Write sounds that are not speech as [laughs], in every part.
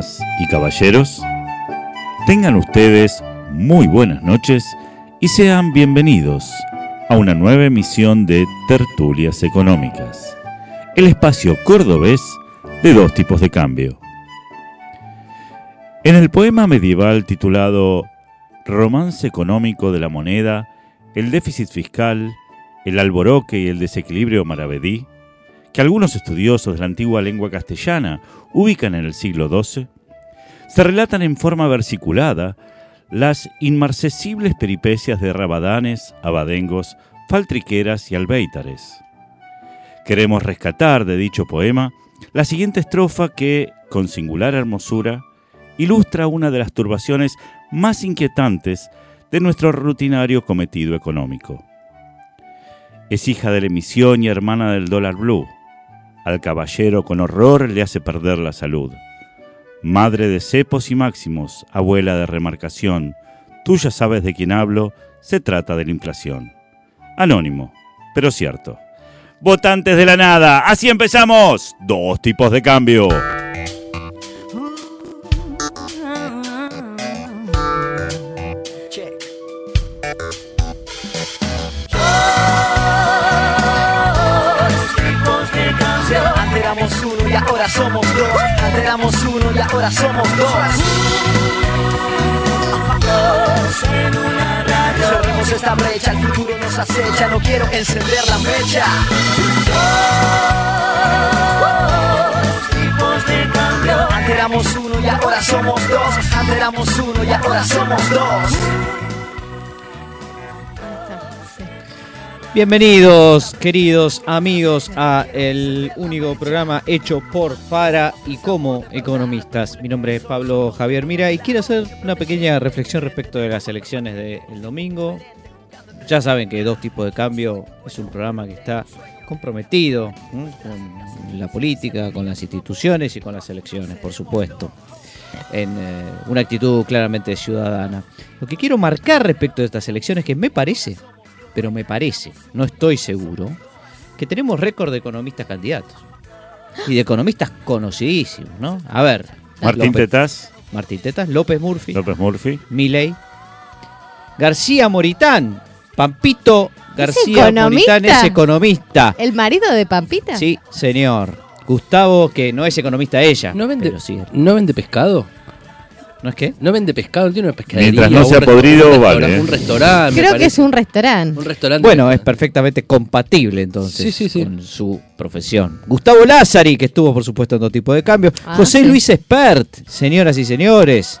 Y caballeros, tengan ustedes muy buenas noches y sean bienvenidos a una nueva emisión de Tertulias Económicas, el espacio cordobés de dos tipos de cambio. En el poema medieval titulado Romance económico de la moneda, el déficit fiscal, el alboroque y el desequilibrio maravedí, que algunos estudiosos de la antigua lengua castellana ubican en el siglo XII, se relatan en forma versiculada las inmarcesibles peripecias de rabadanes, abadengos, faltriqueras y albéitares. Queremos rescatar de dicho poema la siguiente estrofa que, con singular hermosura, ilustra una de las turbaciones más inquietantes de nuestro rutinario cometido económico. Es hija de la emisión y hermana del dólar blue, al caballero con horror le hace perder la salud. Madre de cepos y máximos, abuela de remarcación, tú ya sabes de quién hablo, se trata de la inflación. Anónimo, pero cierto. Votantes de la nada, así empezamos. Dos tipos de cambio. Éramos uno y ahora somos dos. en una radio. Cerremos esta brecha, el futuro nos acecha. No quiero encender la mecha. Dos tipos de cambio. Antes uno y ahora somos dos. Antes éramos uno y ahora somos dos. Bienvenidos, queridos amigos, a el único programa hecho por, para y como economistas. Mi nombre es Pablo Javier Mira y quiero hacer una pequeña reflexión respecto de las elecciones del domingo. Ya saben que Dos Tipos de Cambio es un programa que está comprometido con la política, con las instituciones y con las elecciones, por supuesto, en eh, una actitud claramente ciudadana. Lo que quiero marcar respecto de estas elecciones, que me parece pero me parece, no estoy seguro, que tenemos récord de economistas candidatos. Y de economistas conocidísimos, ¿no? A ver. Martín Tetas. Martín Tetas, López Murphy. López Murphy. Miley. García Moritán. Pampito García Moritán es economista. ¿El marido de Pampita? Sí, señor. Gustavo, que no es economista ella. ¿No vende, ¿no vende pescado? ¿No es qué? No vende pescado, tiene una pescadería. Mientras no sea podrido, un vale. ¿eh? Un restaurante. Creo que es un restaurante. Un restaurante. Bueno, es perfectamente compatible entonces con su profesión. Gustavo Lázari, que estuvo por supuesto en todo tipo de cambios. Ah, José Luis Espert, señoras y señores.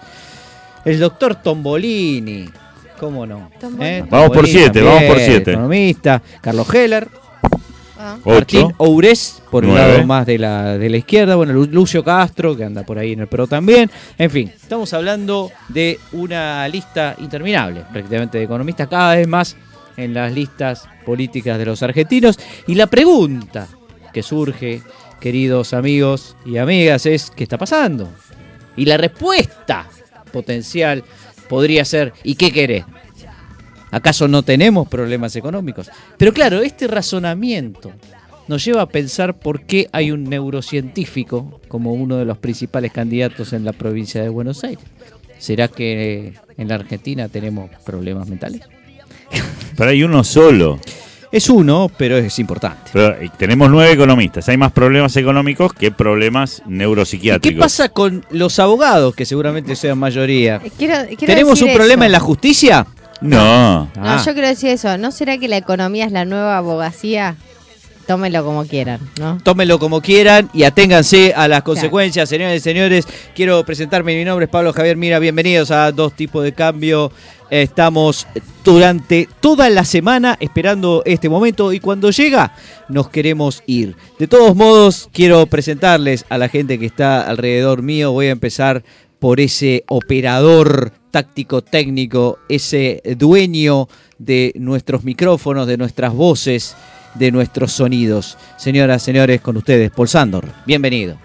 El doctor Tombolini. ¿Cómo no? ¿Eh? Vamos por siete, vamos por siete. Economista. Carlos Heller. Ah. Martín Oures, por un lado más de la, de la izquierda. Bueno, Lucio Castro, que anda por ahí en el PRO también. En fin, estamos hablando de una lista interminable, prácticamente de economistas, cada vez más en las listas políticas de los argentinos. Y la pregunta que surge, queridos amigos y amigas, es: ¿qué está pasando? Y la respuesta potencial podría ser: ¿y qué querés? ¿Acaso no tenemos problemas económicos? Pero claro, este razonamiento nos lleva a pensar por qué hay un neurocientífico como uno de los principales candidatos en la provincia de Buenos Aires. ¿Será que en la Argentina tenemos problemas mentales? [laughs] Pero hay uno solo. Es uno, pero es importante. Pero eh, tenemos nueve economistas. Hay más problemas económicos que problemas neuropsiquiátricos. ¿Qué pasa con los abogados, que seguramente sean mayoría? ¿Tenemos un problema en la justicia? No. No, ah. yo quiero decir eso. ¿No será que la economía es la nueva abogacía? Tómelo como quieran, ¿no? Tómenlo como quieran y aténganse a las consecuencias, señores y señores. Quiero presentarme, mi nombre es Pablo Javier Mira, bienvenidos a Dos Tipos de Cambio. Estamos durante toda la semana esperando este momento y cuando llega nos queremos ir. De todos modos, quiero presentarles a la gente que está alrededor mío. Voy a empezar por ese operador táctico técnico, ese dueño de nuestros micrófonos, de nuestras voces, de nuestros sonidos. Señoras, señores, con ustedes, Paul Sandor. Bienvenido.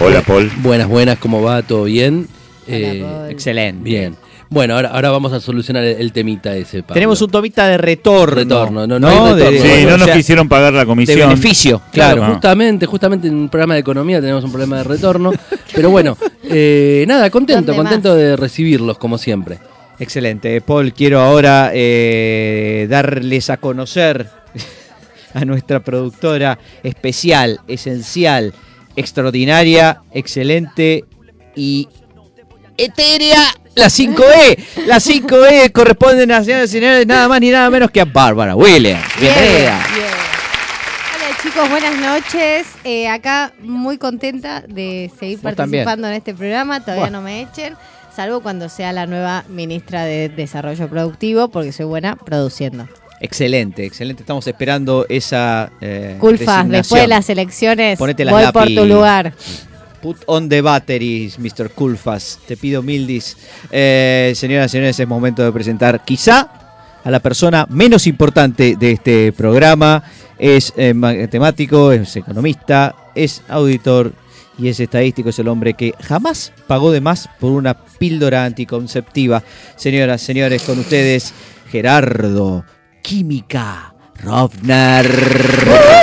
Hola, Paul. Buenas, buenas, ¿cómo va? ¿Todo bien? Eh, excelente. Bien. Bueno, ahora, ahora vamos a solucionar el, el temita ese. Pablo. Tenemos un tomita de retorno. Retorno, no, no ¿no? hay De- retorno. de- Sí, o no nos sea, quisieron pagar la De comisión. beneficio, Claro, claro. justamente, justamente en un programa de economía tenemos un problema de retorno. [laughs] pero bueno, eh, nada, contento, ¿Dónde contento de recibirlos, como siempre. Excelente. Paul, quiero ahora eh, darles a conocer [laughs] a nuestra productora especial, esencial, extraordinaria, excelente y etérea. La 5E. La 5E corresponden a señoras y señores nada más ni nada menos que a Bárbara Williams. Bien, Bienvenida. bien. Hola chicos, buenas noches. Eh, acá muy contenta de seguir Vos también. participando en este programa. Todavía Bueno. no me echen, salvo cuando sea la nueva ministra de Desarrollo Productivo, porque soy buena produciendo. Excelente, excelente. Estamos esperando esa. Eh, Culfa, después de las elecciones, Ponete las voy por tu lugar. Put on the batteries, Mr. Culfas. Te pido mildis. Eh, señoras y señores, es momento de presentar quizá a la persona menos importante de este programa. Es eh, matemático, es economista, es auditor y es estadístico. Es el hombre que jamás pagó de más por una píldora anticonceptiva. Señoras, señores, con ustedes, Gerardo Química Rovner.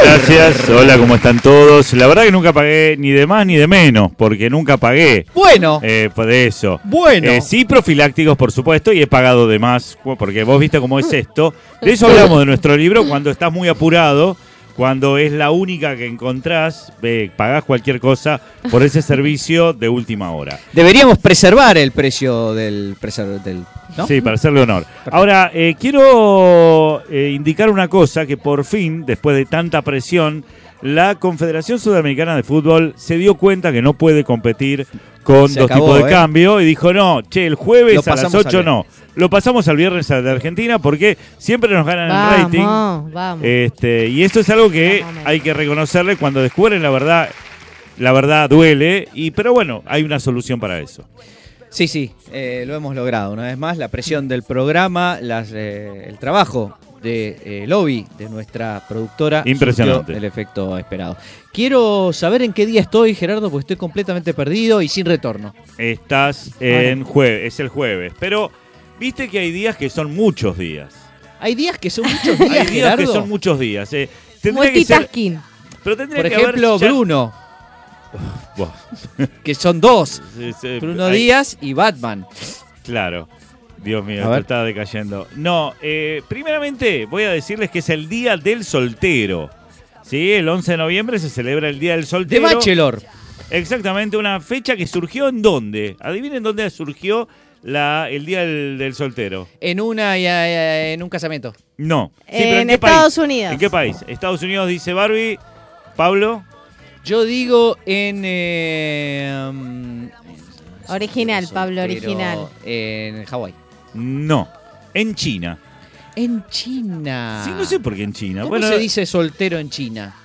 Gracias, hola, ¿cómo están todos? La verdad que nunca pagué ni de más ni de menos, porque nunca pagué Bueno, eh, por eso. bueno. Eh, sí, profilácticos, por supuesto, y he pagado de más, porque vos viste cómo es esto. De eso [laughs] hablamos de nuestro libro cuando estás muy apurado, cuando es la única que encontrás, eh, pagás cualquier cosa por ese servicio de última hora. Deberíamos preservar el precio del, del ¿no? Sí, para hacerle honor. Ahora, eh, quiero eh, indicar una cosa, que por fin, después de tanta presión, la Confederación Sudamericana de Fútbol se dio cuenta que no puede competir con Se dos acabó, tipos de ¿eh? cambio y dijo, no, che, el jueves a las pasamos al 8 viernes. no. Lo pasamos al viernes a de Argentina porque siempre nos ganan el rating. Vamos, vamos. Este, y esto es algo que Vamos, hay que reconocerle cuando descubren la verdad. La verdad duele, y, pero bueno, hay una solución para eso. Sí, sí, eh, lo hemos logrado. Una vez más, la presión del programa, las, eh, el trabajo de eh, lobby de nuestra productora Impresionante. el efecto esperado. Quiero saber en qué día estoy, Gerardo, porque estoy completamente perdido y sin retorno. Estás en jueves, es el jueves. Pero viste que hay días que son muchos días. Hay días que son muchos días, [laughs] Hay días que son muchos días. eh. Tendría que ser, Multitasking. pero tendría Por que haber ejemplo, ya- Bruno, [laughs] que son dos. sí, sí, Bruno hay- Díaz y Batman. Claro. Dios mío, esto está decayendo. No, eh, primeramente voy a decirles que es el Día del Soltero. Sí, el 11 de noviembre se celebra el Día del De Soltero. Bachelor. Exactamente, una fecha que surgió en dónde. Adivinen dónde surgió la, el Día del, del Soltero. En una y, eh, en un casamiento. No. Sí, pero En qué Estados país? Unidos. ¿En qué país? Estados Unidos dice Barbie. Pablo. Yo digo en. eh, um, Original, Pablo, original. En Hawái. No. En China. En China. Sí, no sé por qué en China. ¿Cómo bueno, se dice soltero en China?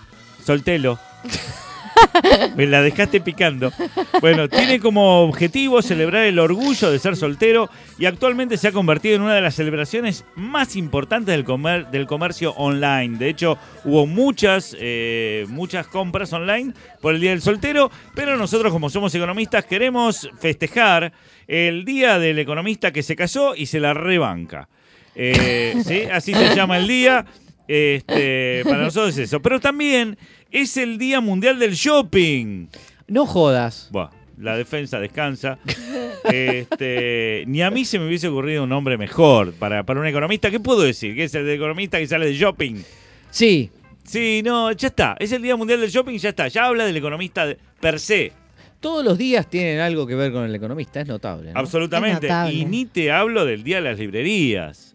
Soltelo. [laughs] [laughs] Me la dejaste picando. Bueno, tiene como objetivo celebrar el orgullo de ser soltero y actualmente se ha convertido en una de las celebraciones más importantes del, comer- del comercio online. De hecho, hubo muchas, eh, muchas compras online por el Día del Soltero, pero nosotros como somos economistas queremos festejar el Día del Economista que se casó y se la rebanca. Eh, [laughs] ¿sí? Así se llama el día. Este, para nosotros es eso. Pero también es el Día Mundial del Shopping. No jodas. Buah, la defensa descansa. [laughs] Este, ni a mí se me hubiese ocurrido un nombre mejor para, para un economista. ¿Qué puedo decir? Que es el de economista que sale de shopping. Sí. Sí, no, ya está. Es el Día Mundial del Shopping, ya está. Ya habla del economista de- per se. Todos los días tienen algo que ver con el economista, es notable. ¿no? Absolutamente. Es notable. Y ni te hablo del Día de las Librerías.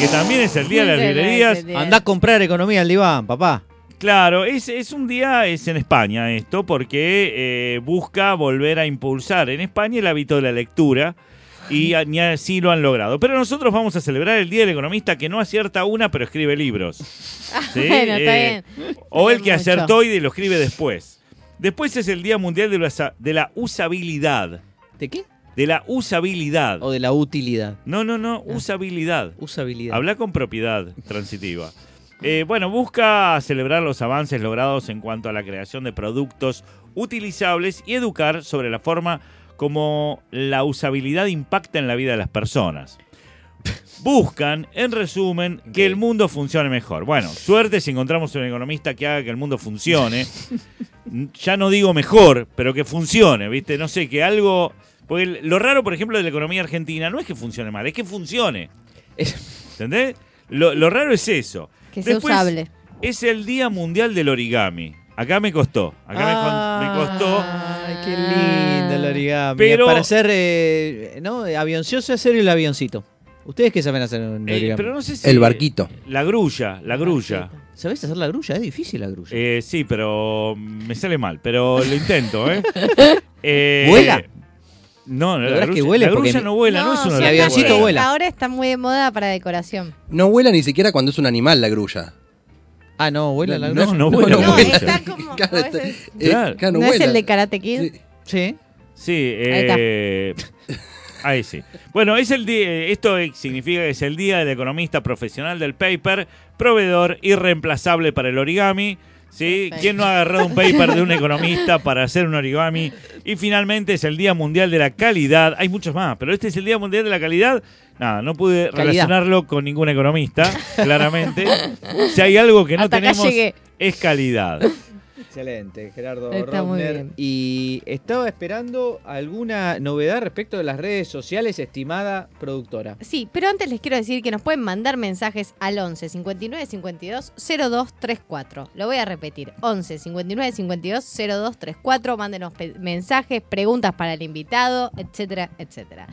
Que también es el Día de las Librerías. Andá a comprar economía al diván, papá. Claro, es, es un día, es en España esto, porque eh, busca volver a impulsar en España el hábito de la lectura y ni así lo han logrado. Pero nosotros vamos a celebrar el Día del Economista que no acierta una, pero escribe libros. [laughs] ¿Sí? Bueno, está Eh, bien. O el que acertó y lo escribe después. Después es el Día Mundial de la, de la Usabilidad. ¿De qué? De la usabilidad. O de la utilidad. No, no, no, usabilidad. Usabilidad. Habla con propiedad transitiva. Eh, bueno, busca celebrar los avances logrados en cuanto a la creación de productos utilizables y educar sobre la forma como la usabilidad impacta en la vida de las personas. Buscan, en resumen, que el mundo funcione mejor. Bueno, suerte si encontramos un economista que haga que el mundo funcione. [laughs] ya no digo mejor, pero que funcione, ¿viste? No sé, que algo... Porque lo raro, por ejemplo, de la economía argentina no es que funcione mal, es que funcione. ¿Entendés? Lo, lo raro es eso. Que sea Después, usable. Es el Día Mundial del Origami. Acá me costó. Acá me costó. Ay, qué lindo el origami. Pero- Para hacer, eh, ¿no? Avioncioso hacer el avioncito. ¿Ustedes qué saben hacer un Eh, origami? pero no sé si. El barquito. La grulla, la grulla. ¿Sabés hacer la grulla? Es difícil la grulla. Eh, sí, pero me sale mal. Pero lo intento, ¿eh? [laughs] Eh, ¿Vuela? No, la, Lográs que grulla, vuele la porque grulla no vuela, no, es un el acá avioncito sí, vuela. Ahora está muy de moda para decoración. No vuela ni siquiera cuando es un animal la grulla. ah, no, vuela la No, grulla. no vuela. No, vuela. está como. [laughs] Claro, está- eh, Claro. claro, ¿No es el de Karate Kid? Sí. Sí. Sí, Ahí está. eh, ahí sí. Bueno, es el día, esto significa que es el día del economista profesional del paper, proveedor irreemplazable para el origami. ¿Sí? ¿Quién no ha agarrado un paper de un economista para hacer un origami? Y finalmente es el Día Mundial de la Calidad. Hay muchos más, pero este es el Día Mundial de la Calidad. Nada, no pude Calidad. relacionarlo con ningún economista, claramente. Si hay algo que no Hasta tenemos es calidad. Excelente, Gerardo Está muy bien. Y estaba esperando alguna novedad respecto de las redes sociales, estimada productora. Sí, pero antes les quiero decir que nos pueden mandar mensajes al 11 59 52 0234. Lo voy a repetir: 11 59 52 0234. Mándenos pe- mensajes, preguntas para el invitado, etcétera, etcétera.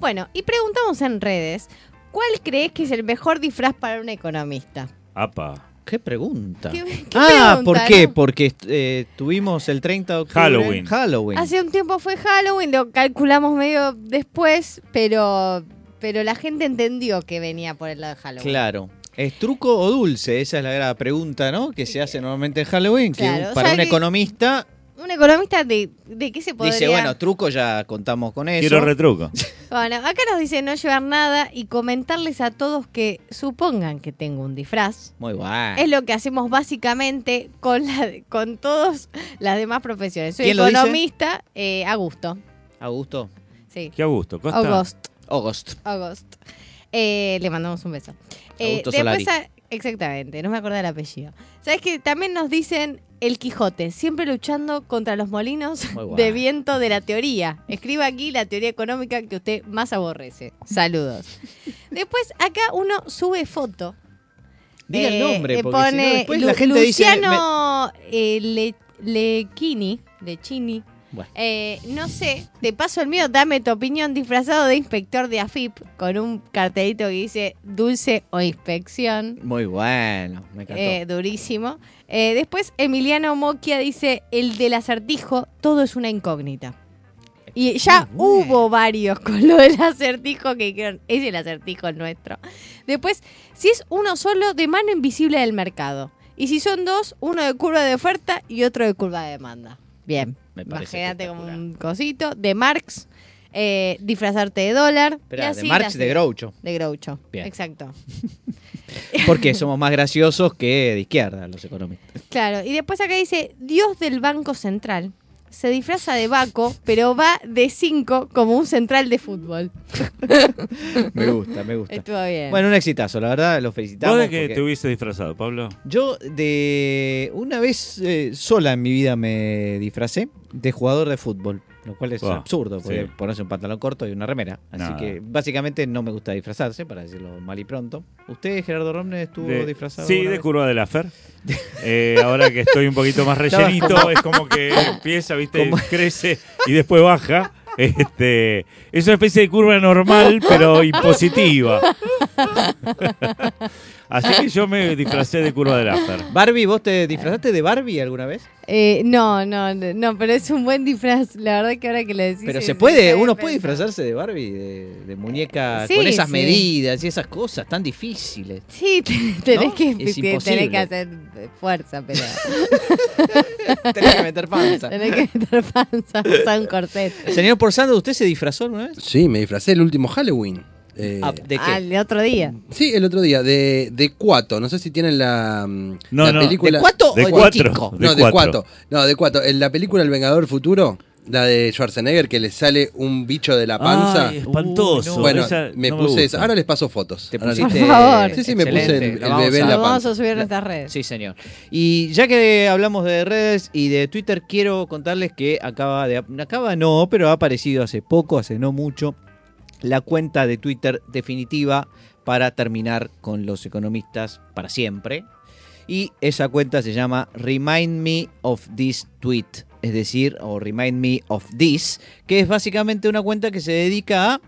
Bueno, y preguntamos en redes: ¿cuál crees que es el mejor disfraz para un economista? Apa. ¿Qué pregunta? ¿Qué- qué ah, pregunta, ¿por qué? no? Porque eh, tuvimos el 30 de octubre. Halloween. Halloween. Hace un tiempo fue Halloween, lo calculamos medio después, pero, pero la gente entendió que venía por el lado de Halloween. Claro. ¿Es truco o dulce? Esa es la gran pregunta, ¿no? Que se hace normalmente en Halloween. Que Claro, para o sea un que- economista Un economista de, de qué se podría... dice, bueno, truco ya contamos con eso. Quiero retruco. [laughs] Bueno, acá nos dice no llevar nada y comentarles a todos que supongan que tengo un disfraz. Muy bueno. Es lo que hacemos básicamente con, la, con todas las demás profesiones. Soy ¿Quién lo dice? economista, eh, Augusto. Augusto. Sí. Qué a gusto. Costa. August. August. August. Eh, le mandamos un beso. Eh, Augusto después Solari. a- exactamente, no me acuerdo del apellido. ¿Sabes que También nos dicen el Quijote, siempre luchando contra los molinos [laughs] de viento de la teoría. Escriba aquí la teoría económica que usted más aborrece. Saludos. Después acá uno sube foto. Diga el Eh, nombre, eh, porque si no pone después Lu- la gente dice... me- Luciano eh, Le- Lechini, Lechini. Bueno. Eh, no sé, te paso el mío, dame tu opinión disfrazado de inspector de AFIP con un cartelito que dice dulce o inspección. Muy bueno, me encantó. Eh, durísimo. Eh, después Emiliano Moquia dice el del acertijo, todo es una incógnita. Y ya hubo varios con lo del acertijo que dijeron, es el acertijo nuestro. Después, si es uno solo, de mano invisible del mercado. Y si son dos, uno de curva de oferta y otro de curva de demanda. Bien, Me parece imagínate como un cosito. De Marx, eh, disfrazarte de dólar. y Esperá, así de Marx de Groucho. De Groucho, Bien. exacto. [laughs] Porque somos más graciosos que de izquierda los economistas. Claro, y después acá dice, Dios del Banco Central. Se disfraza de Baco, pero va de 5 como un central de fútbol. [laughs] Me gusta, me gusta. Estuvo bien. Bueno, un exitazo, la verdad, lo felicitamos. ¿Vos de qué porque te hubiese disfrazado, Pablo? Yo de una vez eh, sola en mi vida me disfracé de jugador de fútbol, lo cual es absurdo, porque sí. ponerse un pantalón corto y una remera. Así Nada. que básicamente no me gusta disfrazarse, para decirlo mal y pronto. ¿Usted, Gerardo Romne, estuvo De- disfrazado? Sí, de vez? curva de la Fer. [laughs] Eh, ahora que estoy un poquito más [laughs] rellenito, es como que [laughs] empieza, viste, Como- crece y después baja. Este, es una especie de curva normal, pero impositiva. Así que yo me disfracé de curva de la Fer. Barbie, ¿vos te disfrazaste de Barbie alguna vez? Eh, no, no, no, pero es un buen disfraz. La verdad que ahora que lo decís... Pero se- puede, uno pensar. puede disfrazarse de Barbie, de, de muñeca, Sí, con esas sí. medidas y esas cosas tan difíciles. Sí, [laughs] tenés, ¿No? que, Es tenés que hacer fuerza, pero... [laughs] Tenés que meter panza. tenés que meter panza, usar un corset. Señor Porzando, ¿usted se disfrazó alguna vez? Sí, me disfracé el último Halloween. Eh, Ah, ¿De qué? Al otro día. Sí, el otro día, de, de Cuato. No sé si tienen la, No, la no, película. ¿De cuatro De o cuatro. chico? De no, de cuatro. Cuato. No, de Cuato. En la película El Vengador Futuro, La de Schwarzenegger que le sale un bicho de la panza. Ay, espantoso. Uy, no. bueno, Esa me no puse gusta. esa. Ahora les paso fotos. Te pusiste. Por favor. Sí, sí, me puse el- bebé en a- la Lo vamos panza. a subir en nuestras redes. Sí, señor. Y ya que hablamos de redes y de Twitter, quiero contarles que acaba de. Acaba no, pero ha aparecido hace poco, hace no mucho, la cuenta de Twitter definitiva para terminar con los economistas para siempre. Y esa cuenta se llama Remind Me of This Tweet. Es decir, o Remind Me of This, que es básicamente una cuenta que se dedica a,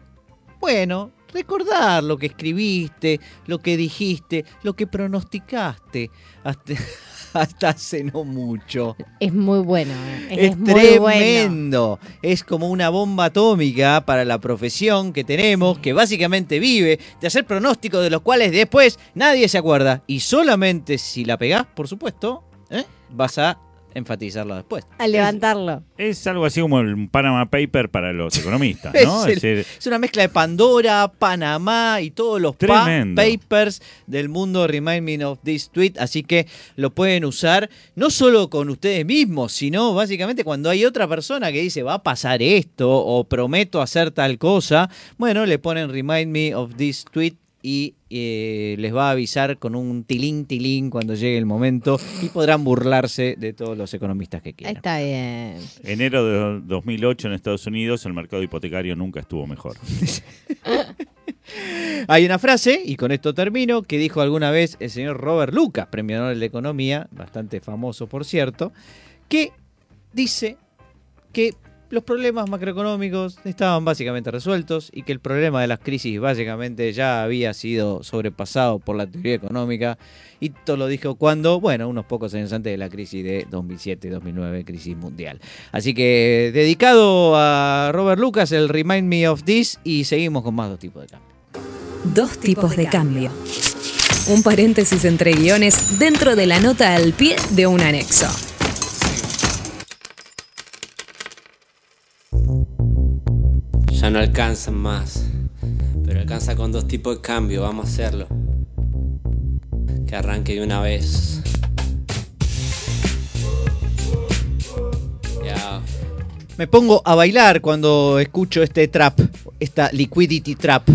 bueno, recordar lo que escribiste, lo que dijiste, lo que pronosticaste hasta, [laughs] hasta hace no mucho. Es muy bueno. eh. Es, muy bueno. tremendo. Es como una bomba atómica para la profesión que tenemos, que básicamente vive de hacer pronósticos de los cuales después nadie se acuerda. Y solamente si la pegás, por supuesto, ¿eh? vas a enfatizarlo después. A levantarlo. Es algo así como el Panama Paper para los [laughs] economistas, ¿no? Es Es decir, Es una mezcla de Pandora, Panamá y todos los pa- papers del mundo Remind Me of This Tweet. Así que lo pueden usar no solo con ustedes mismos, sino básicamente cuando hay otra persona que dice va a pasar esto o prometo hacer tal cosa. Bueno, le ponen Remind Me of This Tweet y eh, les va a avisar con un tilín tilín cuando llegue el momento y podrán burlarse de todos los economistas que quieran. Está bien. enero de 2008 en Estados Unidos el mercado hipotecario nunca estuvo mejor. [laughs] Hay una frase, y con esto termino, que dijo alguna vez el señor Robert Lucas, premio Nobel de Economía, bastante famoso por cierto, que dice que los problemas macroeconómicos estaban básicamente resueltos y que el problema de las crisis básicamente ya había sido sobrepasado por la teoría económica y todo lo dijo cuando, bueno, unos pocos años antes de la crisis de 2007-2009, crisis mundial. Así que dedicado a Robert Lucas, el Remind Me of This y seguimos con más dos tipos de cambio. Dos tipos de cambio. Un paréntesis entre guiones dentro de la nota al pie de un anexo. No alcanzan más. Pero alcanza con dos tipos de cambio, vamos a hacerlo. Que arranque de una vez. Me pongo a bailar cuando escucho este trap, esta liquidity trap.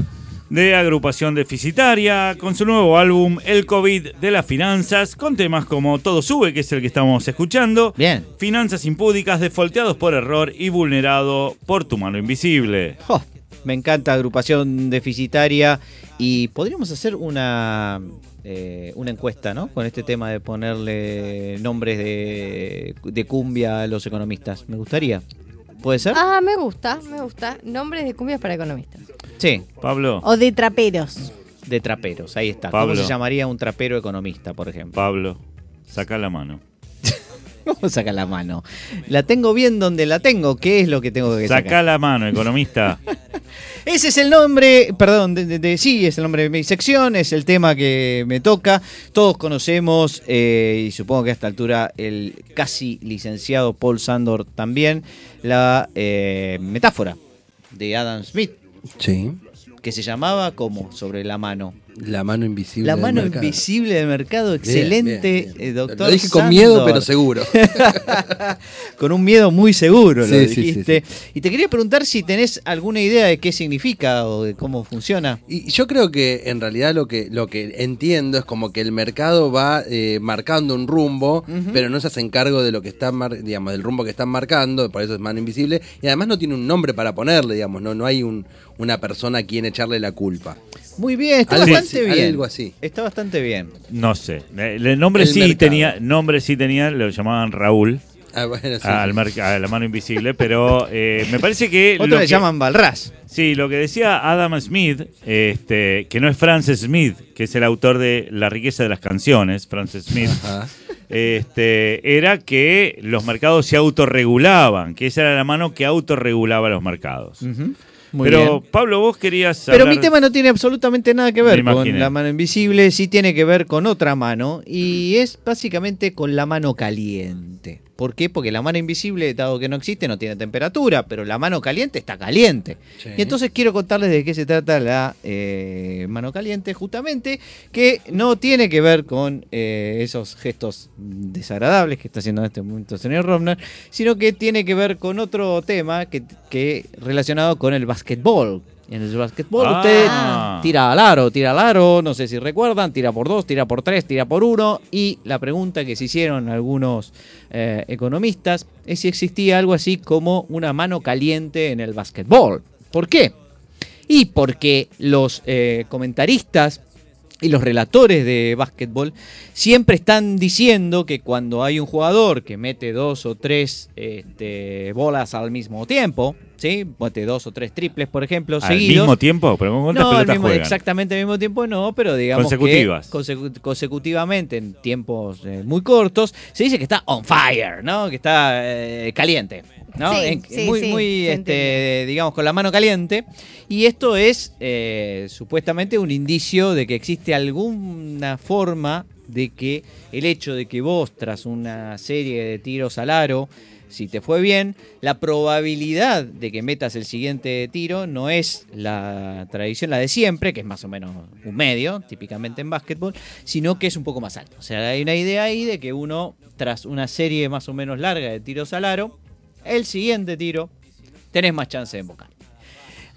De agrupación deficitaria, con su nuevo álbum El COVID de las Finanzas, con temas como Todo Sube, que es el que estamos escuchando, Bien. Finanzas impúdicas, defolteados por error y vulnerado por tu mano invisible. Oh, me encanta agrupación deficitaria y podríamos hacer una eh, una encuesta, ¿no? Con este tema de ponerle nombres de, de cumbia a los economistas. Me gustaría. ¿Puede ser? Ah, me gusta, me gusta. Nombres de cumbias para economistas. Sí, Pablo, O de traperos. de traperos. Ahí está. Pablo. ¿Cómo se llamaría un trapero economista, por ejemplo? Pablo, saca la mano. [laughs] Vamos a sacar la mano. La tengo bien donde la tengo. ¿Qué es lo que tengo que sacar? Saca la mano, economista. [laughs] Ese es el nombre, perdón, de, de- de- sí, es el nombre de mi sección, es el tema que me toca. Todos conocemos, eh, y supongo que a esta altura el casi licenciado Paul Sandor también, la eh, metáfora de Adam Smith, Sí. que se llamaba como sobre la mano. La mano invisible. La mano invisible del mercado, excelente, bien, bien. eh, doctor. Lo dije con miedo, pero seguro. [laughs] Con un miedo muy seguro lo Sí, sí, sí, dijiste. Y te quería preguntar si tenés alguna idea de qué significa o de cómo funciona. Y yo creo que en realidad lo que, lo que entiendo es como que el mercado va eh, marcando un rumbo, pero no se hacen cargo de lo que están, mar- digamos, del rumbo que están marcando, por eso es mano invisible, y además no tiene un nombre para ponerle, digamos, no, no hay un, una persona a quien echarle la culpa. Muy bien, está Algo bastante así, bien. algo así. Está bastante bien. No sé. El nombre El sí mercado. tenía, nombre sí tenía, lo llamaban Raúl. Ah, bueno, sí, al sí. merc- a la mano invisible, pero eh, me parece que Otros lo le llaman Balras. Sí, lo que decía Adam Smith, este, que no es Francis Smith, que es el autor de La riqueza de las canciones, Francis Smith, Ajá. este, era que los mercados se autorregulaban, que esa era la mano que autorregulaba los mercados. Muy Pero bien. Pablo, vos querías Pero hablar- mi tema no tiene absolutamente nada que ver con la mano invisible, sí tiene que ver con otra mano y es básicamente con la mano caliente. ¿Por qué? Porque la mano invisible, dado que no existe, no tiene temperatura, pero la mano caliente está caliente. Y entonces quiero contarles de qué se trata la eh, mano caliente, justamente, que no tiene que ver con eh, esos gestos desagradables que está haciendo en este momento el señor Romner, sino que tiene que ver con otro tema que, que relacionado con el básquetbol, en el básquetbol Ah. usted tira al aro, tira al aro, no sé si recuerdan, tira por dos, tira por tres, tira por uno. Y la pregunta que se hicieron algunos eh, economistas es si existía algo así como una mano caliente en el básquetbol. ¿Por qué? Y porque los eh, comentaristas y los relatores de básquetbol siempre están diciendo que cuando hay un jugador que mete dos o tres este, bolas al mismo tiempo, ¿sí? mete dos o tres triples, por ejemplo, Al seguidos. mismo tiempo, pero ¿con cuántas No, al pelotas mismo- juegan? exactamente al mismo tiempo no, pero digamos Consecutivas. que consecu- consecutivamente en tiempos eh, muy cortos se dice que está on fire, ¿no? Que está eh, caliente, ¿no? Sí, En- sí, muy, sí, muy, este, digamos, con la mano caliente. Y esto es eh, supuestamente un indicio de que existe alguna forma de que el hecho de que vos, tras una serie de tiros al aro, si te fue bien, la probabilidad de que metas el siguiente tiro no es la tradición, la de siempre, que es más o menos un medio, típicamente en básquetbol, sino que es un poco más alto. O sea, hay una idea ahí de que uno, tras una serie más o menos larga de tiros al aro, el siguiente tiro tenés más chance de embocar.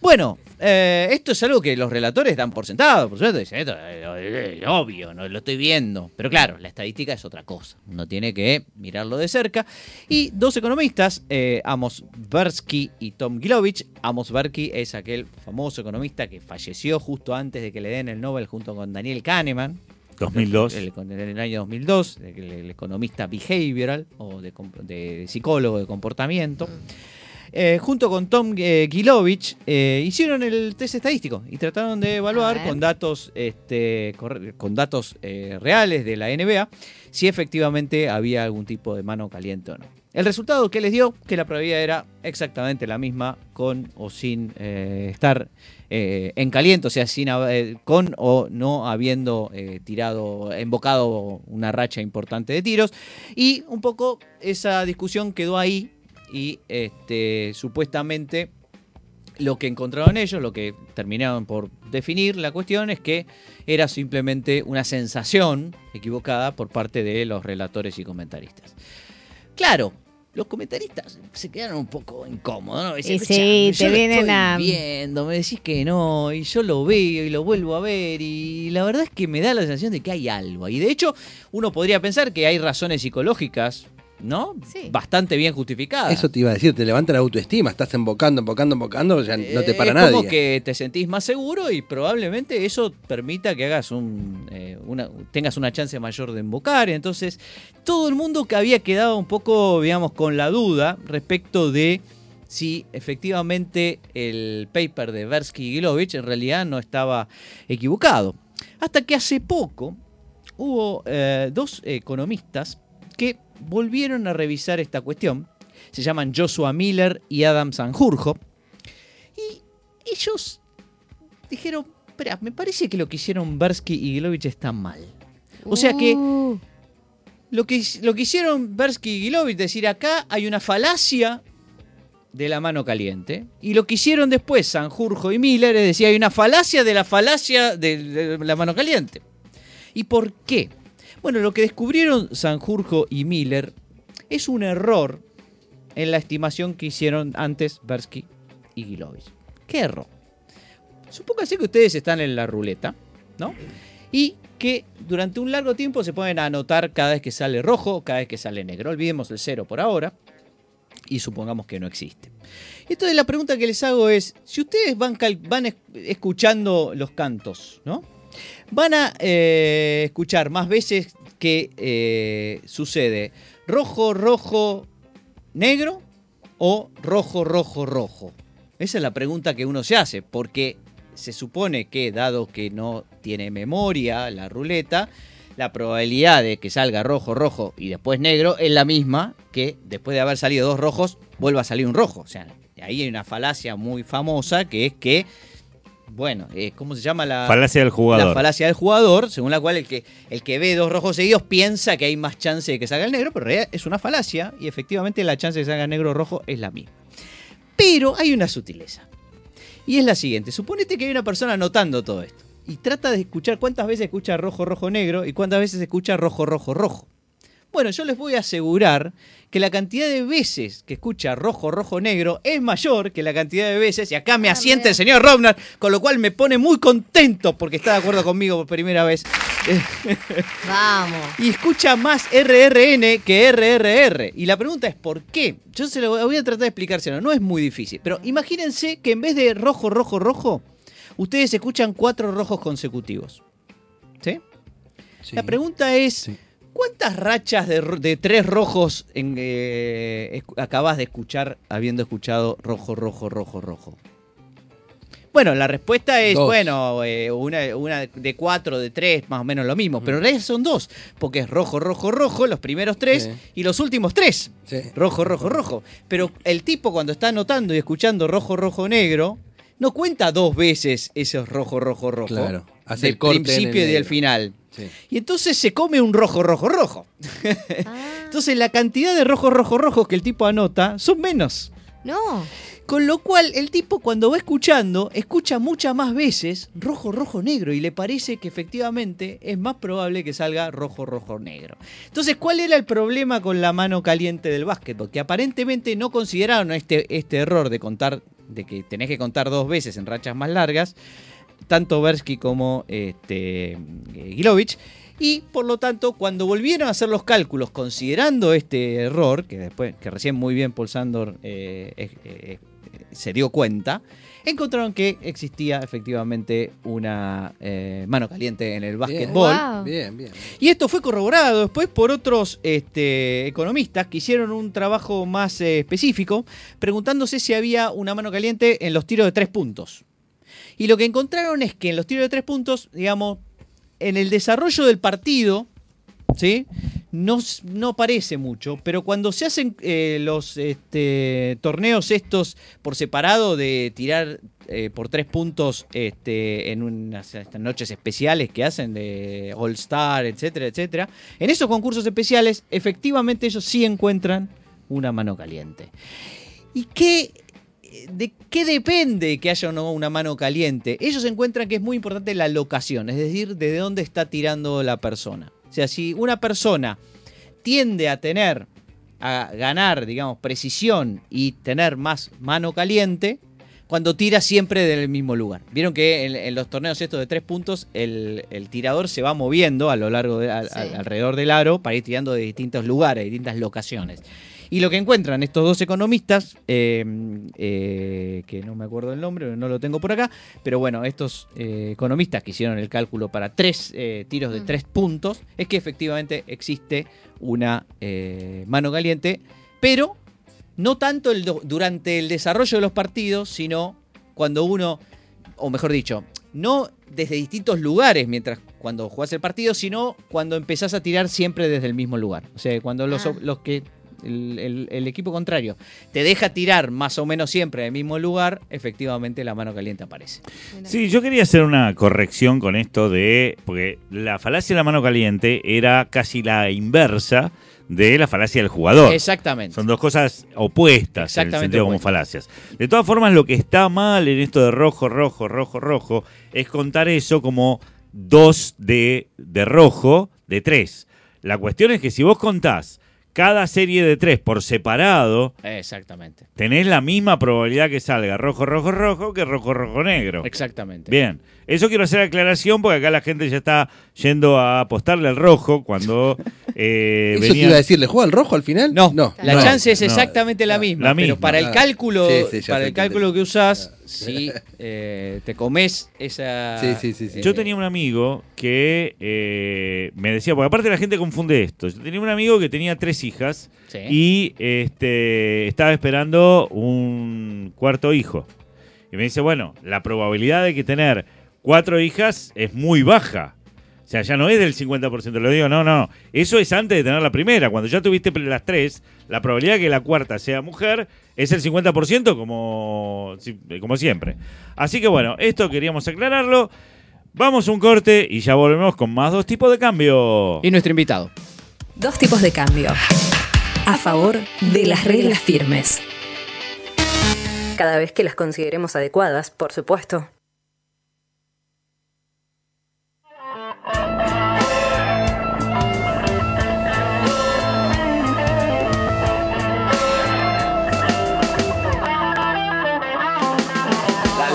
Bueno, eh, esto es algo que los relatores dan por sentado, por supuesto, dicen, esto es es obvio, no lo estoy viendo. Pero claro, la estadística es otra cosa. Uno tiene que mirarlo de cerca. Y dos economistas, eh, Amos Tversky y Tom Gilovich. Amos Tversky es aquel famoso economista que falleció justo antes de que le den el Nobel junto con Daniel Kahneman. 2002. El- con- en el año 2002, el, el economista behavioral o de psicólogo de comportamiento. Eh, junto con Tom eh, Gilovich, eh, hicieron el test estadístico y trataron de evaluar con datos, este, con datos eh, reales de la NBA si efectivamente había algún tipo de mano caliente o no. El resultado que les dio que la probabilidad era exactamente la misma con o sin estar en caliente, o sea, sin, con o no habiendo tirado, embocado una racha importante de tiros. Y un poco esa discusión quedó ahí y este, supuestamente lo que encontraron ellos, lo que terminaron por definir la cuestión es que era simplemente una sensación equivocada por parte de los relatores y comentaristas. Claro, los comentaristas se quedaron un poco incómodos, ¿no? Sí, "Escuchame, te yo lo vienen estoy a- viendo, me decís que no, y yo lo veo y lo vuelvo a ver, y la verdad es que me da la sensación de que hay algo. Y de hecho, uno podría pensar que hay razones psicológicas, ¿no? Sí. Bastante bien justificadas. Eso te iba a decir, te levanta la autoestima, estás embocando, embocando, embocando, ya no te Eh, para es nadie. como que te sentís más seguro y probablemente eso permita que hagas un, eh, una, tengas una chance mayor de embocar. Entonces, todo el mundo que había quedado un poco, digamos, con la duda respecto de si efectivamente el paper de Versky y Gilovich en realidad no estaba equivocado. Hasta que hace poco hubo eh, dos economistas que volvieron a revisar esta cuestión. Se llaman Joshua Miller y Adam Sanjurjo. Y ellos dijeron, espera, me parece que lo que hicieron Bersky y Gilovich está mal. O sea que Uh, lo que, lo que hicieron Bersky y Gilovich, decir acá hay una falacia de la mano caliente. Y lo que hicieron después Sanjurjo y Miller es decir, hay una falacia de la falacia de, de la mano caliente. ¿Y por qué? Bueno, lo que descubrieron Sanjurjo y Miller es un error en la estimación que hicieron antes Bersky y Gilovich. ¿Qué error? Supóngase que ustedes están en la ruleta, ¿no? Y que durante un largo tiempo se pueden anotar cada vez que sale rojo, cada vez que sale negro. Olvidemos el cero por ahora y supongamos que no existe. Entonces la pregunta que les hago es, si ustedes van, van es- escuchando los cantos, ¿no? Van a eh, escuchar más veces que eh, sucede rojo, rojo, negro o rojo, rojo, rojo. Esa es la pregunta que uno se hace, porque se supone que dado que no tiene memoria la ruleta, la probabilidad de que salga rojo, rojo y después negro es la misma que después de haber salido dos rojos vuelva a salir un rojo. O sea, ahí hay una falacia muy famosa que es que bueno, eh, ¿cómo se llama la falacia del jugador? La falacia del jugador, según la cual el que, el que ve dos rojos seguidos piensa que hay más chance de que salga el negro, pero en realidad es una falacia y efectivamente la chance de que salga negro o rojo es la misma. Pero hay una sutileza. Y es la siguiente, suponete que hay una persona anotando todo esto y trata de escuchar cuántas veces escucha rojo, rojo, negro y cuántas veces escucha rojo, rojo, rojo. Bueno, yo les voy a asegurar que la cantidad de veces que escucha rojo, rojo, negro es mayor que la cantidad de veces, y acá me asiente el señor Robner, con lo cual me pone muy contento porque está de acuerdo conmigo por primera vez. [laughs] Vamos. Y escucha más RRN que RRR. Y la pregunta es ¿por qué? Yo se lo voy a tratar de explicárselo, no es muy difícil, pero imagínense que en vez de rojo, rojo, rojo, ustedes escuchan cuatro rojos consecutivos. ¿Sí? La pregunta es, ¿cuántas rachas de, tres rojos en, eh, acabas de escuchar habiendo escuchado rojo, rojo, rojo, rojo? Bueno, la respuesta es, bueno, eh, una, de cuatro, de tres, más o menos lo mismo. Pero en realidad son dos, porque es rojo, rojo, rojo, los primeros tres y los últimos tres. Rojo, rojo, rojo. Pero el tipo cuando está anotando y escuchando rojo, rojo, negro, no cuenta dos veces esos rojo, rojo, rojo. Claro. Hace el principio y el final. Y entonces se come un rojo, rojo, rojo. Ah. [laughs] entonces la cantidad de rojo, rojo, rojo que el tipo anota son menos. No. Con lo cual el tipo cuando va escuchando, escucha muchas más veces rojo, rojo, negro y le parece que efectivamente es más probable que salga rojo, rojo, negro. Entonces, ¿cuál era el problema con la mano caliente del básquetbol? Que aparentemente no consideraron este, este error de contar de que tenés que contar dos veces en rachas más largas, tanto Bersky como este, eh, Gilovich. Y por lo tanto, cuando volvieron a hacer los cálculos considerando este error, que después, que recién muy bien Paul Sandor eh, eh, se dio cuenta, encontraron que existía efectivamente una mano caliente en el básquetbol. Bien, bien, Y esto fue corroborado después por otros este, economistas que hicieron un trabajo más específico, preguntándose si había una mano caliente en los tiros de tres puntos. Y lo que encontraron es que en los tiros de tres puntos, digamos, en el desarrollo del partido, ¿sí? No, no parece mucho, pero cuando se hacen eh, los este, torneos estos por separado de tirar eh, por tres puntos este, en unas noches especiales que hacen de All Star, etcétera, etcétera, en esos concursos especiales efectivamente ellos sí encuentran una mano caliente. ¿Y qué ¿de qué depende que haya o no una mano caliente? Ellos encuentran que es muy importante la locación, es decir, de dónde está tirando la persona. O sea, si una persona tiende a tener, a ganar, digamos, precisión y tener más mano caliente, cuando tira siempre del mismo lugar. Vieron que en, los torneos estos de tres puntos, el, tirador se va moviendo a lo largo de, alrededor del aro para ir tirando de distintos lugares, de distintas locaciones. Y lo que encuentran estos dos economistas, eh, eh, que no me acuerdo el nombre, no lo tengo por acá, pero bueno, estos eh, economistas que hicieron el cálculo para tres tiros de mm. tres puntos, es que efectivamente existe una mano caliente, pero no tanto durante el desarrollo de los partidos, sino cuando uno, o mejor dicho, no desde distintos lugares mientras cuando jugás el partido, sino cuando empezás a tirar siempre desde el mismo lugar. O sea, cuando los, ah. los que el, equipo contrario te deja tirar más o menos siempre en el mismo lugar, efectivamente la mano caliente aparece. Sí, yo quería hacer una corrección con esto de, porque la falacia de la mano caliente era casi la inversa de la falacia del jugador. Exactamente. Son dos cosas opuestas en el sentido como falacias. De todas formas, lo que está mal en esto de rojo, rojo, rojo, rojo, es contar eso como dos de, de rojo de tres. La cuestión es que si vos contás cada serie de tres por separado, exactamente. Tenés la misma probabilidad que salga rojo, rojo, rojo que rojo, rojo, negro. Exactamente. Bien. Eso quiero hacer aclaración porque acá la gente ya está yendo a apostarle al rojo cuando [laughs] eh, Eso te iba a decir, ¿le juega al rojo al final? No, no. La chance es exactamente la, misma, Pero para el cálculo, para el cálculo que usás, si eh, te comes esa. Sí, sí, sí, Yo tenía un amigo que eh, me decía, porque aparte la gente confunde esto. Yo tenía un amigo que tenía tres hijas y este, estaba esperando un cuarto hijo. Y me dice, bueno, la probabilidad de que tener cuatro hijas es muy baja. O sea, ya no es del 50%, lo digo, no, no. Eso es antes de tener la primera. Cuando ya tuviste las tres, la probabilidad de que la cuarta sea mujer es el 50% como, como siempre. Así que bueno, esto queríamos aclararlo. Vamos a un corte y ya volvemos con más dos tipos de cambio. Y nuestro invitado. Dos tipos de cambio. A favor de las reglas firmes. Cada vez que las consideremos adecuadas, por supuesto. La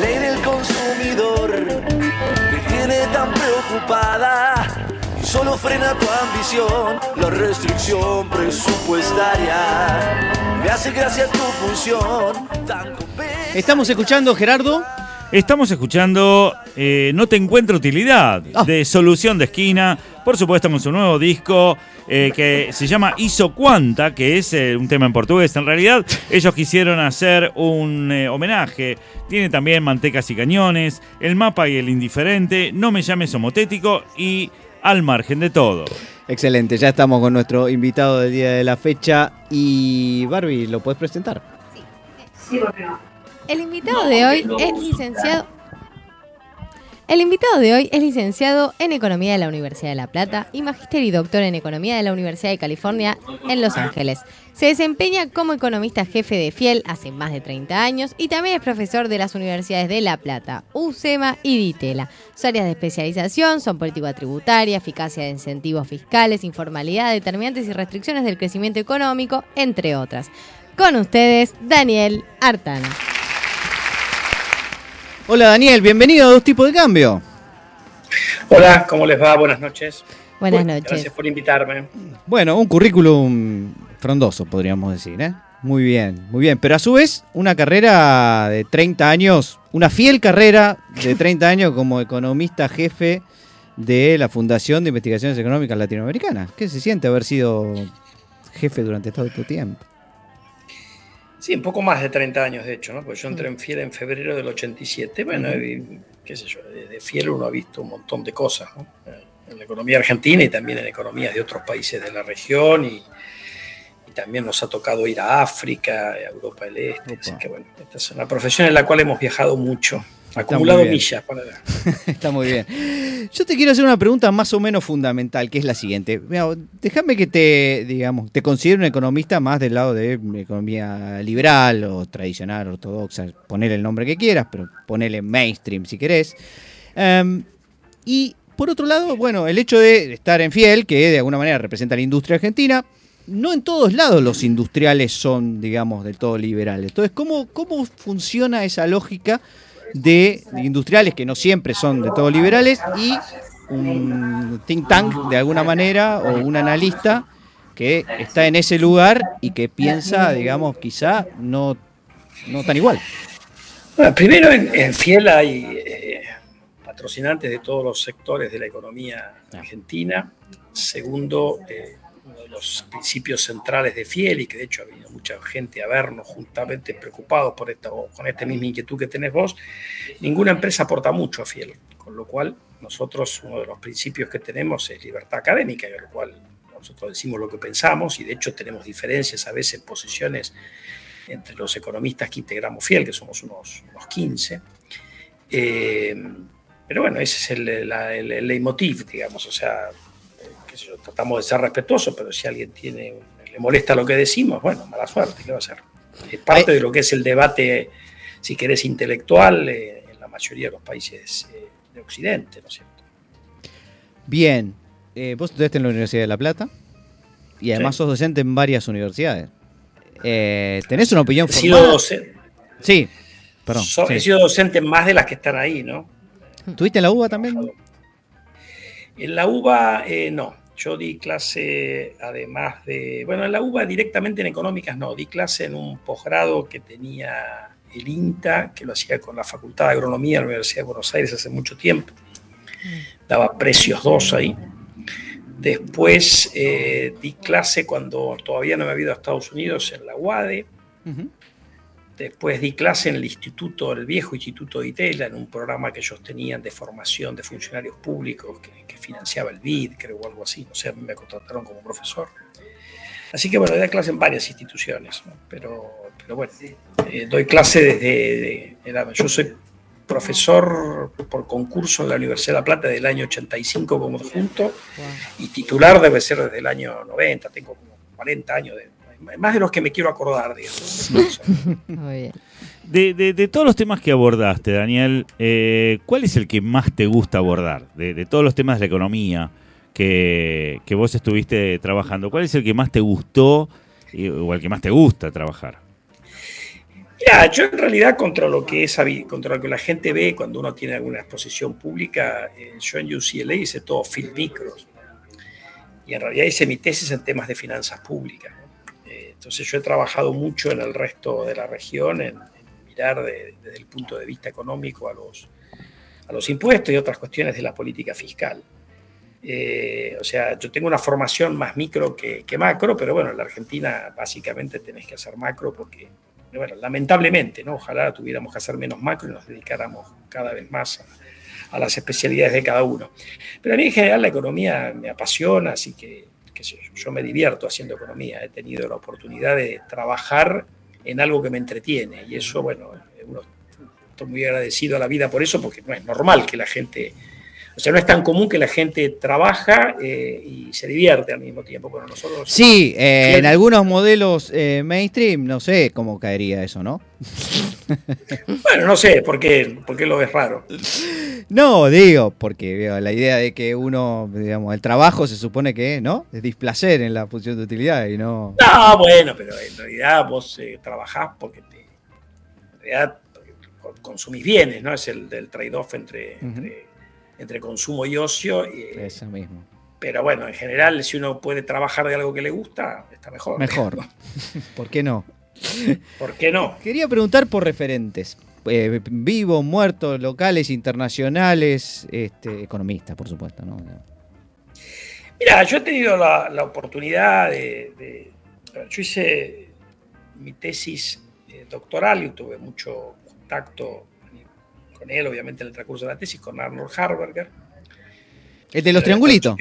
ley del consumidor me tiene tan preocupada y solo frena tu ambición la restricción presupuestaria. Me hace gracia tu función tan Estamos escuchando, Gerardo. Estamos escuchando eh, No te encuentro utilidad Ah. de Solución de Esquina. Por supuesto, con su nuevo disco eh, que se llama Hizo Cuanta, que es eh, un tema en portugués. En realidad, [laughs] ellos quisieron hacer un eh, homenaje. Tiene también Mantecas y Cañones, El Mapa y el Indiferente, No me llames homotético y Al Margen de Todo. Excelente, ya estamos con nuestro invitado del día de la fecha. Y Barbie, ¿lo puedes presentar? El invitado de hoy es licenciado. El invitado de hoy es licenciado en Economía de la Universidad de La Plata y magíster y doctor en Economía de la Universidad de California en Los Ángeles. Se desempeña como economista jefe de Fiel hace más de 30 años y también es profesor de las universidades de La Plata, UCEMA y DITELA. Sus áreas de especialización son política tributaria, eficacia de incentivos fiscales, informalidad, determinantes y restricciones del crecimiento económico, entre otras. Con ustedes, Daniel Artana. Hola Daniel, bienvenido a Dos Tipos de Cambio. Hola, ¿cómo les va? Buenas noches. Buenas Bueno, noches. Gracias por invitarme. Bueno, un currículum frondoso, podríamos decir, ¿eh? Muy bien, muy bien. Pero a su vez, una carrera de 30 años, una fiel carrera de 30 años como economista jefe de la Fundación de Investigaciones Económicas Latinoamericanas. ¿Qué se siente haber sido jefe durante todo este tiempo? Sí, un poco más de 30 años, de hecho, ¿no? Pues yo entré en Fiel en febrero del 87. Bueno, y, qué sé yo, de, de Fiel uno ha visto un montón de cosas, ¿no? En la economía argentina y también en economías de otros países de la región y, y también nos ha tocado ir a África, a Europa del Este. Así que bueno, esta es una profesión en la cual hemos viajado mucho, acumulado millas. para- [laughs] Está muy bien. Yo te quiero hacer una pregunta más o menos fundamental, que es la siguiente. Déjame que te, digamos, te considere un economista más del lado de economía liberal o tradicional, ortodoxa, ponele el nombre que quieras, pero ponele mainstream si querés. Em, y por otro lado, bueno, el hecho de estar en Fiel, que de alguna manera representa la industria argentina, no en todos lados los industriales son, digamos, del todo liberales. Entonces, ¿cómo, cómo funciona esa lógica de industriales que no siempre son de todo liberales y un think tank de alguna manera o un analista que está en ese lugar y que piensa, digamos, quizá no, no tan igual? Bueno, primero, en, en Fiel hay eh, patrocinantes de todos los sectores de la economía argentina. Segundo, eh, los principios centrales de Fiel, y que de hecho ha venido mucha gente a vernos justamente preocupados por esta, o con esta misma inquietud que tenés vos, ninguna empresa aporta mucho a Fiel, con lo cual nosotros uno de los principios que tenemos es libertad académica, en lo cual nosotros decimos lo que pensamos y de hecho tenemos diferencias a veces, posiciones entre los economistas que integramos Fiel, que somos unos, unos 15. Eh, pero bueno, ese es el, la- el- el leitmotiv, digamos, o sea, qué sé yo, tratamos de ser respetuosos, pero si alguien tiene, le molesta lo que decimos, bueno, mala suerte, ¿qué va a hacer? Es parte de lo que es el debate, si querés, intelectual eh, en la mayoría de los países eh, de Occidente, ¿no es cierto? Bien, eh, vos estudiaste en la Universidad de La Plata y además sos docente en varias universidades. Eh, ¿Tenés una opinión He sido formada? docente, Sí, perdón. so- sí. he sido docente más de las que están ahí, ¿no? ¿Tuviste en la UBA también? En la UBA, eh, no. Yo di clase, además de. Bueno, en la UBA directamente en económicas no. Di clase en un posgrado que tenía el INTA, que lo hacía con la Facultad de Agronomía de la Universidad de Buenos Aires hace mucho tiempo. Daba precios dos ahí. Después eh, di clase cuando todavía no me había ido a Estados Unidos en la UADE. Después di clase en el instituto, el viejo instituto de Itela, en un programa que ellos tenían de formación de funcionarios públicos que, financiaba el BID, creo, o algo así. No sé, me contrataron como profesor. Así que bueno, doy clase en varias instituciones, pero, pero bueno, eh, doy clase desde... yo soy profesor por concurso en la Universidad de La Plata del año 85 como adjunto y titular debe ser desde el año 90, tengo como 40 años de, más de los que me quiero acordar. [laughs] De, de, todos los temas que abordaste, Daniel, eh, ¿cuál es el que más te gusta abordar? De, todos los temas de la economía que, vos estuviste trabajando, ¿cuál es el que más te gustó o el que más te gusta trabajar? Ya, yo en realidad contra lo que es contra lo que la gente ve cuando uno tiene alguna exposición pública, eh, yo en UCLA hice todo film micros y en realidad hice mi tesis en temas de finanzas públicas. Entonces yo he trabajado mucho en el resto de la región, en, mirar desde el punto de vista económico a los, a los impuestos y otras cuestiones de la política fiscal. Eh, o sea, yo tengo una formación más micro que, macro, pero bueno, en la Argentina básicamente tenés que hacer macro porque, bueno, lamentablemente, ¿no? Ojalá tuviéramos que hacer menos macro y nos dedicáramos cada vez más a, a las especialidades de cada uno. Pero a mí en general la economía me apasiona, así que yo, me divierto haciendo economía, he tenido la oportunidad de trabajar en algo que me entretiene y eso, bueno, estoy muy agradecido a la vida por eso, porque no es normal que la gente, o sea, no es tan común que la gente trabaja eh, y se divierte al mismo tiempo. Bueno, nosotros... Sí, eh, en algunos modelos eh, mainstream, no sé cómo caería eso, ¿no? [laughs] bueno, no sé, ¿por qué, ¿por qué lo ves raro? No, digo, porque la idea de que uno, digamos, el trabajo se supone que, ¿no? Es displacer en la función de utilidad y no. No, bueno, pero en realidad vos trabajás porque te. En realidad consumís bienes, ¿no? Es el del trade-off entre, entre, consumo y ocio. Y, Eso mismo. Pero bueno, en general, si uno puede trabajar de algo que le gusta, está mejor. Mejor. [laughs] ¿Por qué no? ¿Por qué no? Quería preguntar por referentes. Eh, vivos, muertos, locales, internacionales, este, economistas, por supuesto. ¿no? Mira, yo he tenido la, oportunidad de, Yo hice mi tesis eh, doctoral y tuve mucho contacto con él, obviamente, en el transcurso de la tesis, con Arnold Harberger. ¿El de los triangulitos?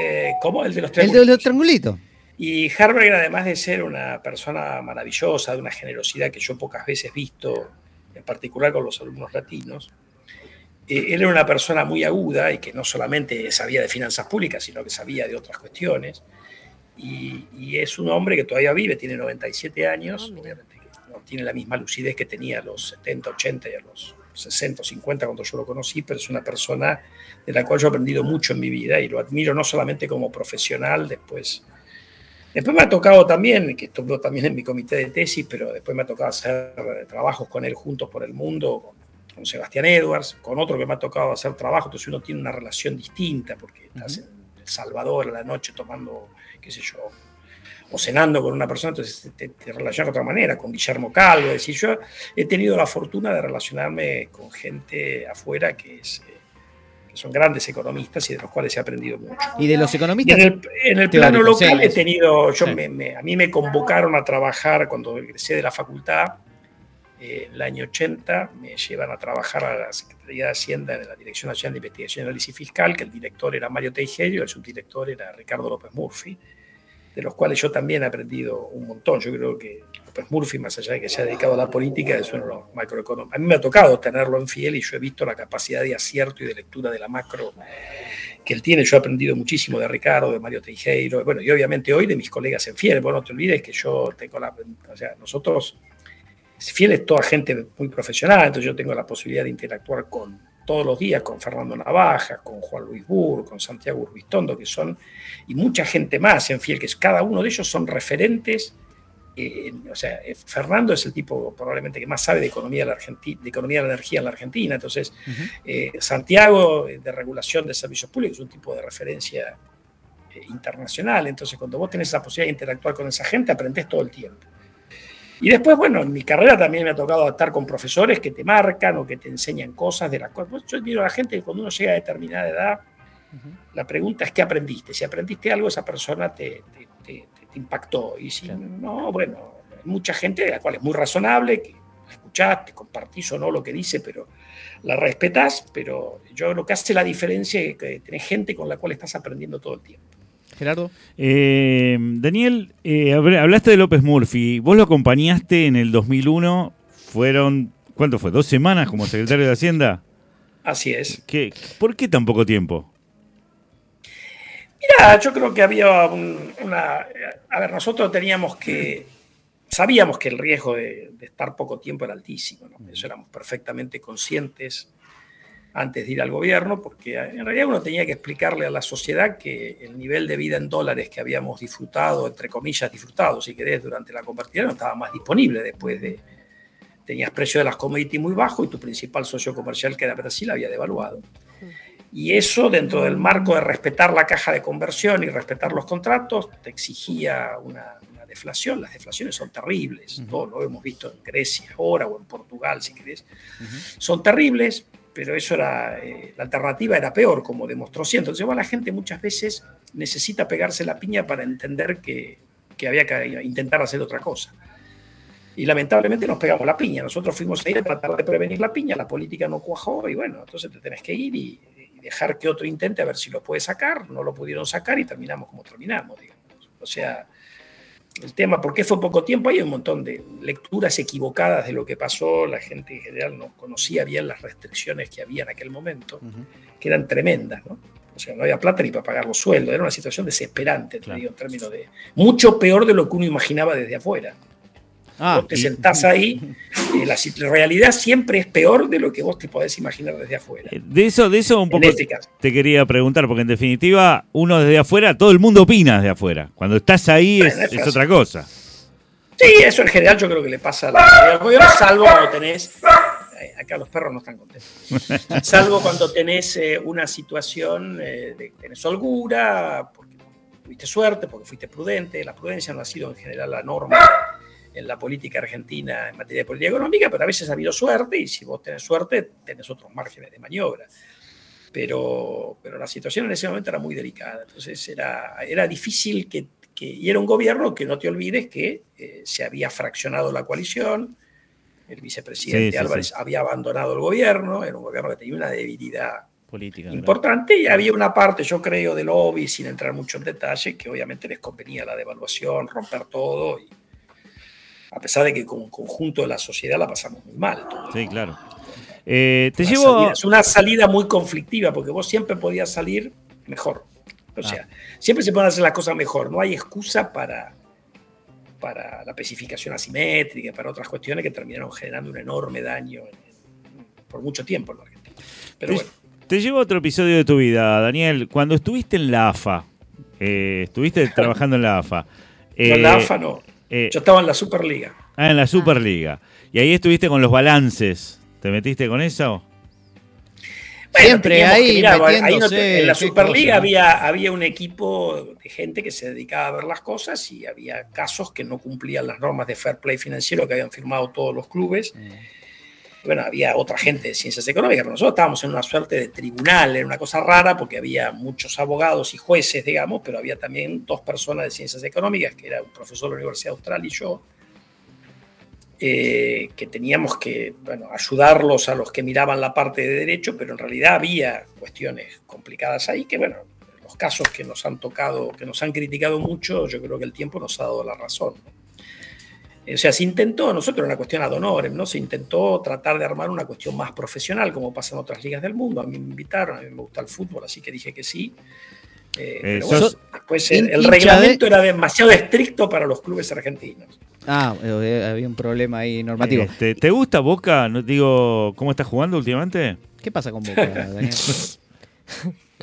Eh, ¿Cómo? El de los triangulitos. El de los triangulitos. Y Harberger, además de ser una persona maravillosa, de una generosidad que yo pocas veces he visto, en particular con los alumnos latinos, eh, él era una persona muy aguda y que no solamente sabía de finanzas públicas, sino que sabía de otras cuestiones. Y, es un hombre que todavía vive, tiene 97 años, ah, obviamente tiene la misma lucidez que tenía a los 70, 80 y a los 60 o 50 cuando yo lo conocí, pero es una persona de la cual yo he aprendido mucho en mi vida y lo admiro no solamente como profesional, después Después me ha tocado también, que estuvo también en mi comité de tesis, pero después me ha tocado hacer trabajos con él juntos por el mundo, con, Sebastián Edwards, con otro que me ha tocado hacer trabajo, entonces uno tiene una relación distinta, porque estás en El Salvador a la noche tomando, qué sé yo, o cenando con una persona, entonces te, te relacionas de otra manera, con Guillermo Calvo, es decir, yo he tenido la fortuna de relacionarme con gente afuera que es... Eh, son grandes economistas y de los cuales he aprendido mucho. ¿Y de los economistas? en el, plano local he tenido, yo me, a mí me convocaron a trabajar cuando egresé de la facultad, eh, en el año 80, me llevan a trabajar a la Secretaría de Hacienda en la Dirección Nacional de Investigación y Análisis Fiscal, que el director era Mario Teijerio, el subdirector era Ricardo López Murphy, de los cuales yo también he aprendido un montón. Yo creo que pues Murphy, más allá de que se ha dedicado a la política, es uno de los macroeconómicos. A mí me ha tocado tenerlo en fiel y yo he visto la capacidad de acierto y de lectura de la macro que él tiene. Yo he aprendido muchísimo de Ricardo, de Mario Teijeiro, bueno, y obviamente hoy de mis colegas en fiel. Bueno, no te olvides que yo tengo la. O sea, nosotros. Fiel es toda gente muy profesional, entonces yo tengo la posibilidad de interactuar con todos los días con Fernando Navaja, con Juan Luis Burr, con Santiago Urbistondo, que son, y mucha gente más en Fiel, que cada uno de ellos son referentes o sea, eh, Fernando es el tipo probablemente que más sabe de economía de, la Argentina, de, economía de la energía en la Argentina. Entonces, eh, Santiago de regulación de servicios públicos es un tipo de referencia eh, internacional. Entonces, cuando vos tenés la posibilidad de interactuar con esa gente, aprendés todo el tiempo. Y después, bueno, en mi carrera también me ha tocado estar con profesores que te marcan o que te enseñan cosas de las cuales. Yo digo a la gente que cuando uno llega a determinada edad, la pregunta es: ¿qué aprendiste? Si aprendiste algo, esa persona te impactó. Y si no, bueno, mucha gente, la cual es muy razonable, que la escuchás, te compartís o no lo que dice, pero la respetás, pero yo lo que hace la diferencia es que tenés gente con la cual estás aprendiendo todo el tiempo. Gerardo. Eh, Daniel, eh, hablaste de López Murphy. Vos lo acompañaste en el 2001. Fueron, ¿cuánto fue? ¿Dos semanas como secretario de Hacienda? Así es. ¿Qué, ¿Por qué tan poco tiempo? Mira, yo creo que había una... A ver, nosotros teníamos que... Sabíamos que el riesgo de, estar poco tiempo era altísimo, ¿no? Eso éramos perfectamente conscientes antes de ir al gobierno, porque en realidad uno tenía que explicarle a la sociedad que el nivel de vida en dólares que habíamos disfrutado, entre comillas, disfrutado, si querés, durante la convertibilidad, no estaba más disponible después de... Tenías precio de las commodities muy bajo y tu principal socio comercial, que era Brasil, había devaluado. Y eso, dentro del marco de respetar la caja de conversión y respetar los contratos, te exigía una, deflación. Las deflaciones son terribles. Todo lo hemos visto en Grecia ahora o en Portugal, si querés. Son terribles, pero eso era, eh, la alternativa era peor, como demostró siendo. Entonces, la gente muchas veces necesita pegarse la piña para entender que, que había que intentar hacer otra cosa. Y lamentablemente nos pegamos la piña. Nosotros fuimos a ir a tratar de prevenir la piña, la política no cuajó y bueno, entonces te tenés que ir y dejar que otro intente a ver si lo puede sacar, no lo pudieron sacar y terminamos como terminamos, digamos. O sea, el tema, ¿por qué fue poco tiempo? Hay un montón de lecturas equivocadas de lo que pasó, la gente en general no conocía bien las restricciones que había en aquel momento, que eran tremendas, ¿no? O sea, no había plata ni para pagar los sueldos, era una situación desesperante, te digo, en términos de... Mucho peor de lo que uno imaginaba desde afuera. Ah, vos te sentás ahí, [laughs] la, realidad siempre es peor de lo que vos te podés imaginar desde afuera. Eh, de eso, de eso un poco este te quería preguntar, porque en definitiva, uno desde afuera, todo el mundo opina desde afuera. Cuando estás ahí es, otra cosa. Sí, eso en general yo creo que le pasa a la mayoría salvo cuando tenés. Eh, acá los perros no están contentos. [laughs] Salvo cuando tenés eh, una situación de que tenés holgura, porque tuviste suerte, porque fuiste prudente. La prudencia no ha sido en general la norma en la política argentina en materia de política económica, pero a veces ha habido suerte y si vos tenés suerte, tenés otros márgenes de maniobra. Pero, pero la situación en ese momento era muy delicada, entonces era, era difícil que, que Y era un gobierno que no te olvides que eh, se había fraccionado la coalición, el vicepresidente Álvarez había abandonado el gobierno, era un gobierno que tenía una debilidad Política, importante y había una parte, yo creo, del lobby, sin entrar mucho en detalle, que obviamente les convenía la devaluación, romper todo y, a pesar de que con conjunto de la sociedad la pasamos muy mal. Sí, claro. Eh, te llevo... es una salida muy conflictiva, porque vos siempre podías salir mejor. O ah. sea, siempre se pueden hacer las cosas mejor, no hay excusa para, para la especificación asimétrica, para otras cuestiones que terminaron generando un enorme daño por mucho tiempo en la Argentina. Pero te, bueno. te llevo a otro episodio de tu vida, Daniel. Cuando estuviste en la AFA, eh, estuviste [laughs] trabajando en la AFA. en la AFA no. Eh, Yo estaba en la Superliga. Ah, en la Superliga. Y ahí estuviste con los balances. ¿Te metiste con eso? Siempre ahí, En la Superliga había, había un equipo de gente que se dedicaba a ver las cosas y había casos que no cumplían las normas de fair play financiero que habían firmado todos los clubes. Bueno, había otra gente de ciencias económicas, pero nosotros estábamos en una suerte de tribunal, era una cosa rara porque había muchos abogados y jueces, digamos, pero había también dos personas de ciencias económicas, que era un profesor de la Universidad Austral y yo, eh, que teníamos que bueno, ayudarlos a los que miraban la parte de derecho, pero en realidad había cuestiones complicadas ahí que, bueno, los casos que nos han tocado, que nos han criticado mucho, yo creo que el tiempo nos ha dado la razón. O sea, se intentó, nosotros una cuestión ad honorem, ¿no? Se intentó tratar de armar una cuestión más profesional, como pasa en otras ligas del mundo. A mí me invitaron, a mí me gusta el fútbol, así que dije que sí. Eh, pero bueno, después el reglamento era demasiado estricto para los clubes argentinos. Ah, eh, había un problema ahí normativo. Este, ¿Te gusta Boca? No digo, ¿cómo estás jugando últimamente? ¿Qué pasa con Boca, [laughs] Daniel?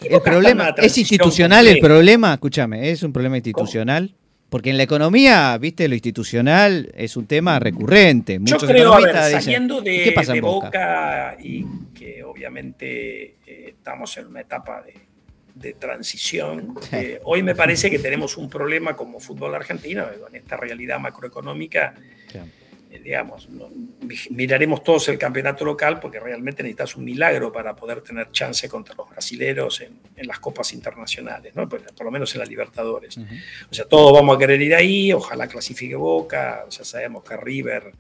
el problema es institucional el problema, escúchame, es un problema institucional. Porque en la economía, viste, lo institucional es un tema recurrente. Muchos Yo creo, a ver, saliendo de, ¿qué pasa Boca? y que obviamente eh, estamos en una etapa de, de transición. [laughs] Eh, hoy me parece que tenemos un problema como fútbol argentino, en esta realidad macroeconómica, eh, digamos, miraremos todos el campeonato local porque realmente necesitas un milagro para poder tener chance contra los brasileros en, las copas internacionales, ¿no? por, lo menos en las Libertadores. O sea, todos vamos a querer ir ahí, ojalá clasifique Boca, ya sabemos que River,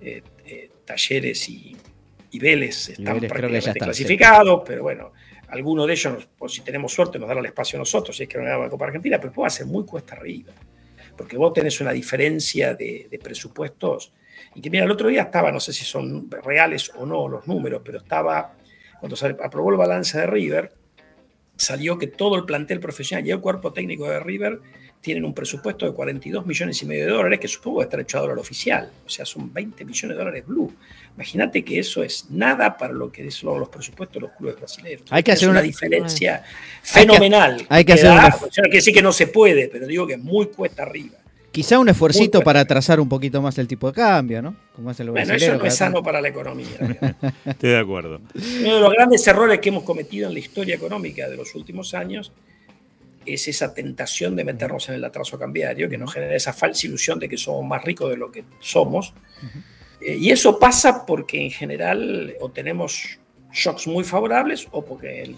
eh, eh, Talleres y, Vélez están prácticamente clasificados, pero bueno, alguno de ellos, pues, si tenemos suerte, nos dará el espacio a nosotros, si es que no la Copa Argentina, pero puede ser muy cuesta arriba porque vos tenés una diferencia de, presupuestos. Y que mira, el otro día estaba, no sé si son reales o no los números, pero estaba, cuando se aprobó el balance de River, salió que todo el plantel profesional y el cuerpo técnico de River tienen un presupuesto de 42 millones y medio de dólares, que supongo que estar hecho a dólar oficial, o sea, son 20 millones de dólares blue. Imagínate que eso es nada para lo que son los presupuestos de los clubes brasileños. Hay que hacer una, diferencia fenomenal. Hay que, hacer una... no quiere decir que no se puede, pero digo que es muy cuesta arriba. Quizá un esfuercito para trazar un poquito más el tipo de cambio, ¿no? Como el bueno, eso no es sano para la economía. [laughs] Estoy de acuerdo. Uno de los grandes errores que hemos cometido en la historia económica de los últimos años es esa tentación de meternos en el atraso cambiario, que nos genera esa falsa ilusión de que somos más ricos de lo que somos. Eh, y eso pasa porque en general o tenemos shocks muy favorables o porque el,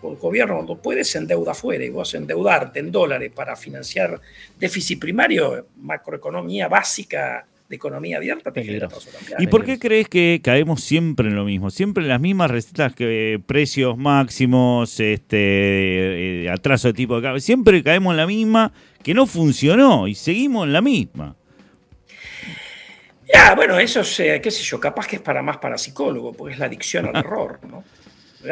gobierno cuando puede se endeuda fuera y vos endeudarte en dólares para financiar déficit primario, macroeconomía básica de economía abierta, ¿Y por qué crees que caemos siempre en lo mismo? Siempre en las mismas recetas que precios máximos, este eh, atraso de tipo de cambio. Siempre caemos en la misma que no funcionó y seguimos en la misma. Ya, bueno, eso es, eh, qué sé yo, capaz que es para más para psicólogo, porque es la adicción al [laughs] error, ¿no?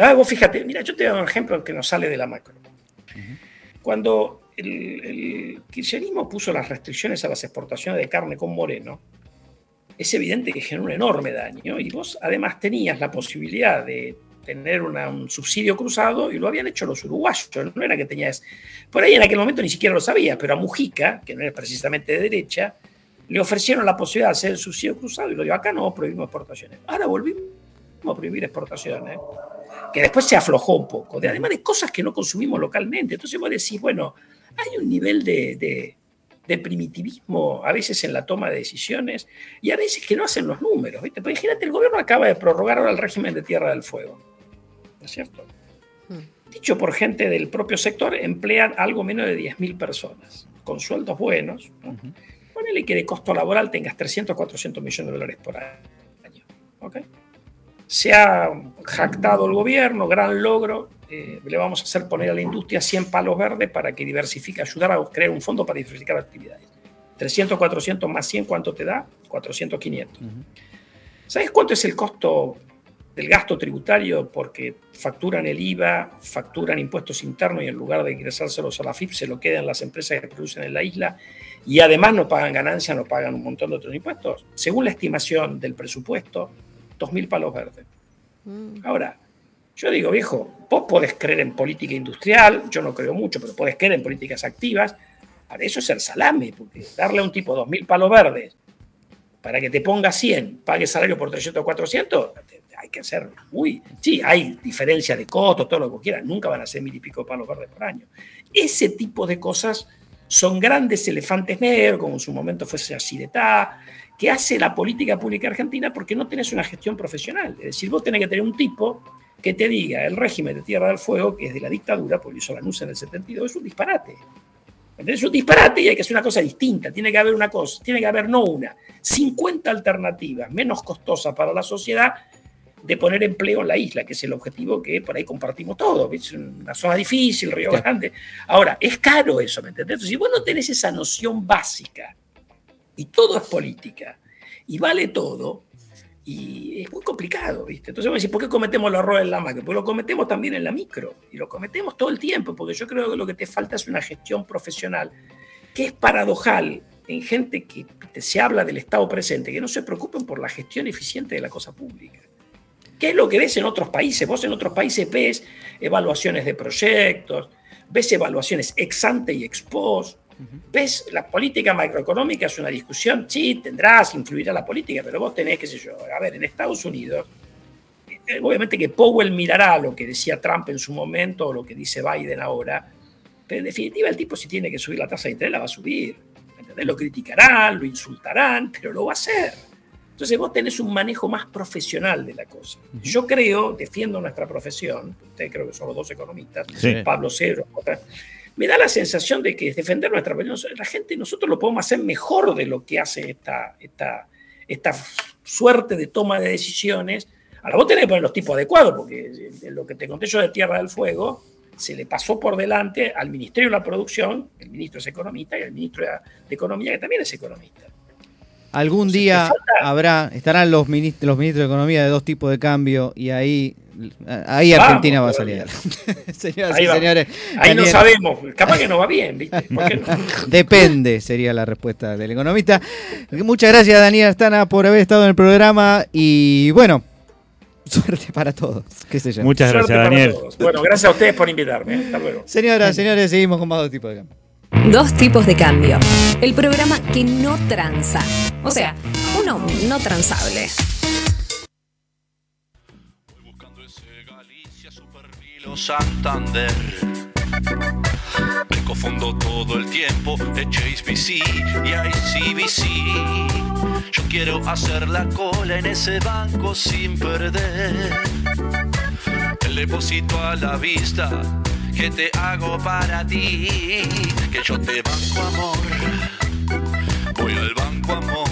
Ah, vos fíjate, mira, yo te doy un ejemplo que nos sale de la macro. Cuando el, kirchnerismo puso las restricciones a las exportaciones de carne con Moreno, es evidente que generó un enorme daño y vos además tenías la posibilidad de tener un subsidio cruzado y lo habían hecho los uruguayos. No era que tenías. Por ahí en aquel momento ni siquiera lo sabías, pero a Mujica, que no era precisamente de derecha, le ofrecieron la posibilidad de hacer el subsidio cruzado y lo dio acá no, prohibimos exportaciones. Ahora volvimos a prohibir exportaciones, que después se aflojó un poco, de, además de cosas que no consumimos localmente. Entonces vos decís, bueno, hay un nivel de, primitivismo a veces en la toma de decisiones y a veces que no hacen los números. ¿viste? Pero imagínate, el gobierno acaba de prorrogar ahora el régimen de Tierra del Fuego. ¿No es cierto? Hmm. Dicho por gente del propio sector, emplean algo menos de 10.000 personas, con sueldos buenos. ¿no? ponele que de costo laboral tengas 300, 400 millones de dólares por año. Se ha jactado el gobierno, gran logro, eh, le vamos a hacer poner a la industria 100 palos verdes para que diversifique, ayudar a crear un fondo para diversificar actividades. 300, 400 más 100, ¿cuánto te da? 400, 500. ¿Sabes cuánto es el costo del gasto tributario? Porque facturan el IVA, facturan impuestos internos y en lugar de ingresárselos a la FIP se lo quedan las empresas que producen en la isla y además no pagan ganancias, no pagan un montón de otros impuestos. Según la estimación del presupuesto, 2.000 palos verdes. Mm. Ahora, yo digo, viejo, vos podés creer en política industrial, yo no creo mucho, pero podés creer en políticas activas. Ahora, eso es el salame, porque darle a un tipo 2.000 palos verdes para que te ponga 100, pague salario por 300 o 400, hay que hacer muy... Sí, hay diferencias de costos, todo lo que quieras, nunca van a ser mil y pico palos verdes por año. Ese tipo de cosas son grandes elefantes negros, como en su momento de ta, que hace la política pública argentina porque no tenés una gestión profesional. Es decir, vos tenés que tener un tipo que te diga el régimen de Tierra del Fuego, que es de la dictadura, porque hizo la NUSA en el 72, es un disparate. Es un disparate y hay que hacer una cosa distinta. Tiene que haber una cosa, tiene que haber no una, 50 alternativas menos costosas para la sociedad de poner empleo en la isla, que es el objetivo que por ahí compartimos todos. Es una zona difícil, Río Grande. Ahora, es caro eso, ¿me entendés? si vos no tenés esa noción básica y todo es política y vale todo, y es muy complicado, ¿viste? Entonces vos decís, ¿por qué cometemos el error en la macro? Pues lo cometemos también en la micro y lo cometemos todo el tiempo, porque yo creo que lo que te falta es una gestión profesional que es paradojal en gente que se habla del Estado presente, que no se preocupen por la gestión eficiente de la cosa pública. ¿Qué es lo que ves en otros países? Vos en otros países ves evaluaciones de proyectos, ves evaluaciones ex ante y ex post, ves la política macroeconómica es una discusión, sí, tendrás, influirá la política, pero vos tenés, qué sé yo, a ver, en Estados Unidos, eh, obviamente que Powell mirará lo que decía Trump en su momento o lo que dice Biden ahora, pero en definitiva el tipo si tiene que subir la tasa de interés la va a subir. Lo criticarán, lo insultarán, pero lo va a hacer. Entonces vos tenés un manejo más profesional de la cosa. Yo creo, defiendo nuestra profesión, ustedes creo que son los dos economistas, Pablo Cedro, me da la sensación de que defender nuestra profesión, la gente, nosotros lo podemos hacer mejor de lo que hace esta, esta, esta suerte de toma de decisiones. Ahora vos tenés que poner los tipos adecuados, porque lo que te conté yo de Tierra del Fuego, se le pasó por delante al Ministerio de la Producción, el ministro es economista, y al ministro de Economía, que también es economista. Algún día habrá, estarán los ministros, los ministros de Economía de dos tipos de cambio y ahí, ahí Argentina va a salir. [laughs] Señoras ahí y señores. Ahí no sabemos, capaz que no va bien, ¿viste? [laughs] Depende, sería la respuesta del economista. Muchas gracias, Daniel Astana, por haber estado en el programa y bueno. [laughs] Suerte para todos. Muchas gracias, Daniel. Bueno, gracias a ustedes por invitarme. Hasta luego. Señoras, señores, seguimos con más dos tipos de cambio. Dos tipos de cambio. El programa que no tranza. O sea, uno no transable. Santander. Me confundo todo el tiempo de HSBC y ICBC. Yo quiero hacer la cola en ese banco sin perder. El depósito a la vista que te hago para ti, que yo te banco amor, voy al banco amor,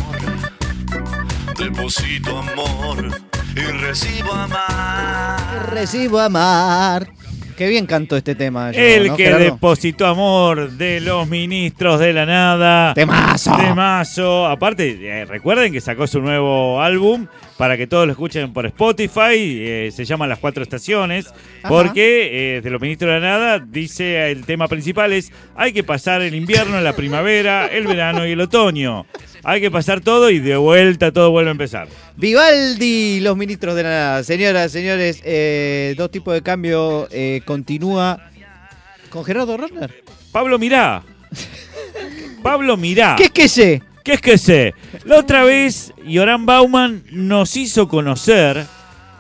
deposito amor y recibo amar. Recibo amar. Qué bien cantó este tema. el que depositó amor de los ministros de la nada. Temazo. Temazo. Aparte, eh, recuerden que sacó su nuevo álbum para que todos lo escuchen por Spotify. Eh, se llama Las Cuatro Estaciones. Porque eh, de los ministros de la nada dice el tema principal es hay que pasar el invierno, la primavera, el verano y el otoño. Hay que pasar todo y de vuelta todo vuelve a empezar. Vivaldi, los ministros de la nada. Señoras, señores, eh, dos tipos de cambio. Eh, continúa con Gerardo Rodner. Pablo Mirá. Pablo Mirá. ¿Qué es que sé? ¿Qué es que sé? La otra vez, Yoran Bauman nos hizo conocer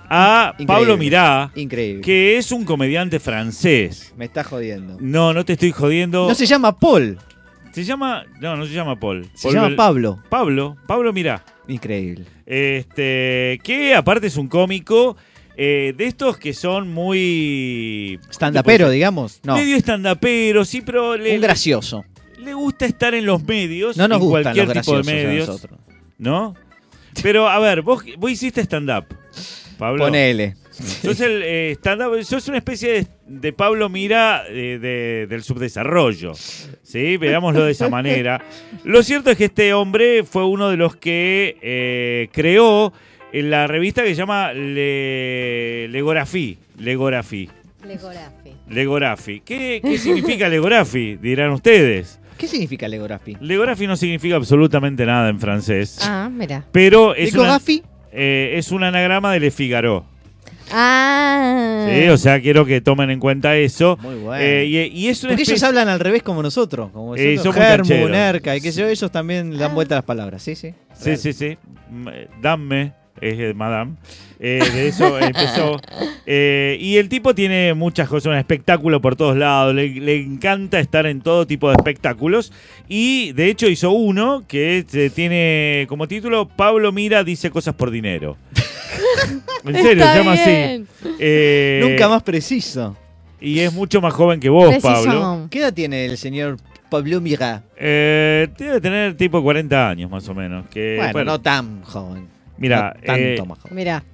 a Pablo Mirá, Increíble. que es un comediante francés. Me está jodiendo. No, no te estoy jodiendo. No se llama Paul. Se llama. No, no se llama Paul. Se llama Pablo. Pablo. Pablo Mirá. Increíble. Este. Que aparte es un cómico. Eh, de estos que son muy. Standapero, digamos. No. Medio standapero, sí, pero. Le, un gracioso. Le gusta estar en los medios. No nos en cualquier tipo de medios. ¿No? Pero, a ver, vos, vos hiciste stand-up. Pablo. Ponele. Sos, el, eh, una especie de, Pablo Mira eh, del subdesarrollo. ¿sí? Veámoslo de esa manera. Lo cierto es que este hombre fue uno de los que eh, creó la revista que se llama Le, Legorafi. Legorafi. Legorafi. ¿Qué, ¿Qué significa Legorafi? Dirán ustedes. ¿Qué significa Legorafi? Legorafi no significa absolutamente nada en francés. Ah, mira. Pero es, una, es un anagrama de Le Figaro. Ah. Sí, o sea, quiero que tomen en cuenta eso. Muy bueno. Eh, y, es Porque ellos hablan al revés como nosotros. Como eh, Germu, Nerca, y que ellos también dan vuelta a las palabras. Sí, sí. Sí, sí, sí. Dame, es madame. Eh, de eso [laughs] empezó. Eh, y el tipo tiene muchas cosas, un espectáculo por todos lados. Le, le, encanta estar en todo tipo de espectáculos. Y de hecho hizo uno que tiene como título Pablo Mira dice cosas por dinero. [laughs] En serio, se llama así. Eh, Nunca más preciso. Y es mucho más joven que vos, Pablo. ¿Qué edad tiene el señor Pablo Mira? Eh, debe tener tipo 40 años más o menos. Que, bueno, no tan joven. Mira, tanto eh, más joven. Mira.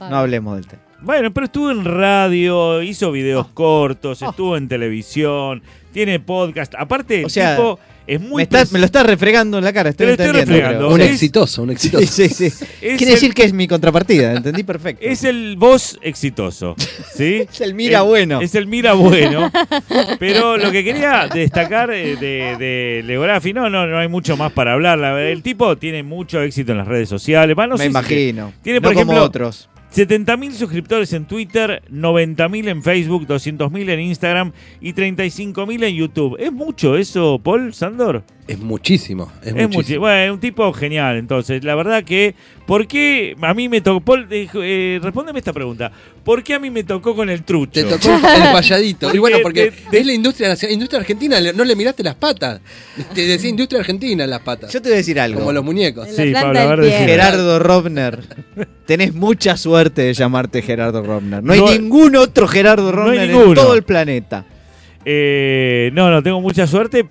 No hablemos del tema. Bueno, pero estuvo en radio, hizo videos oh. cortos, oh. estuvo en televisión, tiene podcast. Aparte, o sea, tipo es muy me, lo está refregando en la cara, estoy entendiendo. Un exitoso, un exitoso. [laughs] Sí, sí, sí. Quiere decir que es mi contrapartida, entendí perfecto. Es el voz exitoso, ¿sí? [laughs] es el mira bueno. Es el mira bueno. pero lo que quería destacar eh, de, de Leografi, no, no, no hay mucho más para hablar. El tipo tiene mucho éxito en las redes sociales. me imagino. tiene, por ejemplo, otros. 70.000 suscriptores en Twitter, 90.000 en Facebook, 200.000 en Instagram y 35.000 en YouTube. ¿Es mucho eso, Paul Santos? Es muchísimo. Es, Es muchi- muchísimo. bueno, un tipo genial, entonces. La verdad que, ¿por qué a mí me tocó? Paul, dijo, eh, respóndeme esta pregunta. ¿Por qué a mí me tocó con el trucho? Te tocó el payadito. [laughs] Y bueno, porque de- de- es la industria nacional- industria argentina, no le miraste las patas. Te decía industria argentina en las patas. Yo te voy a decir algo. Como los muñecos. La Sí, Pablo. Gerardo Robner. Tenés mucha suerte de llamarte Gerardo Robner. No hay No- ningún otro Gerardo No Robner en todo el planeta. Eh, no, no, tengo mucha suerte.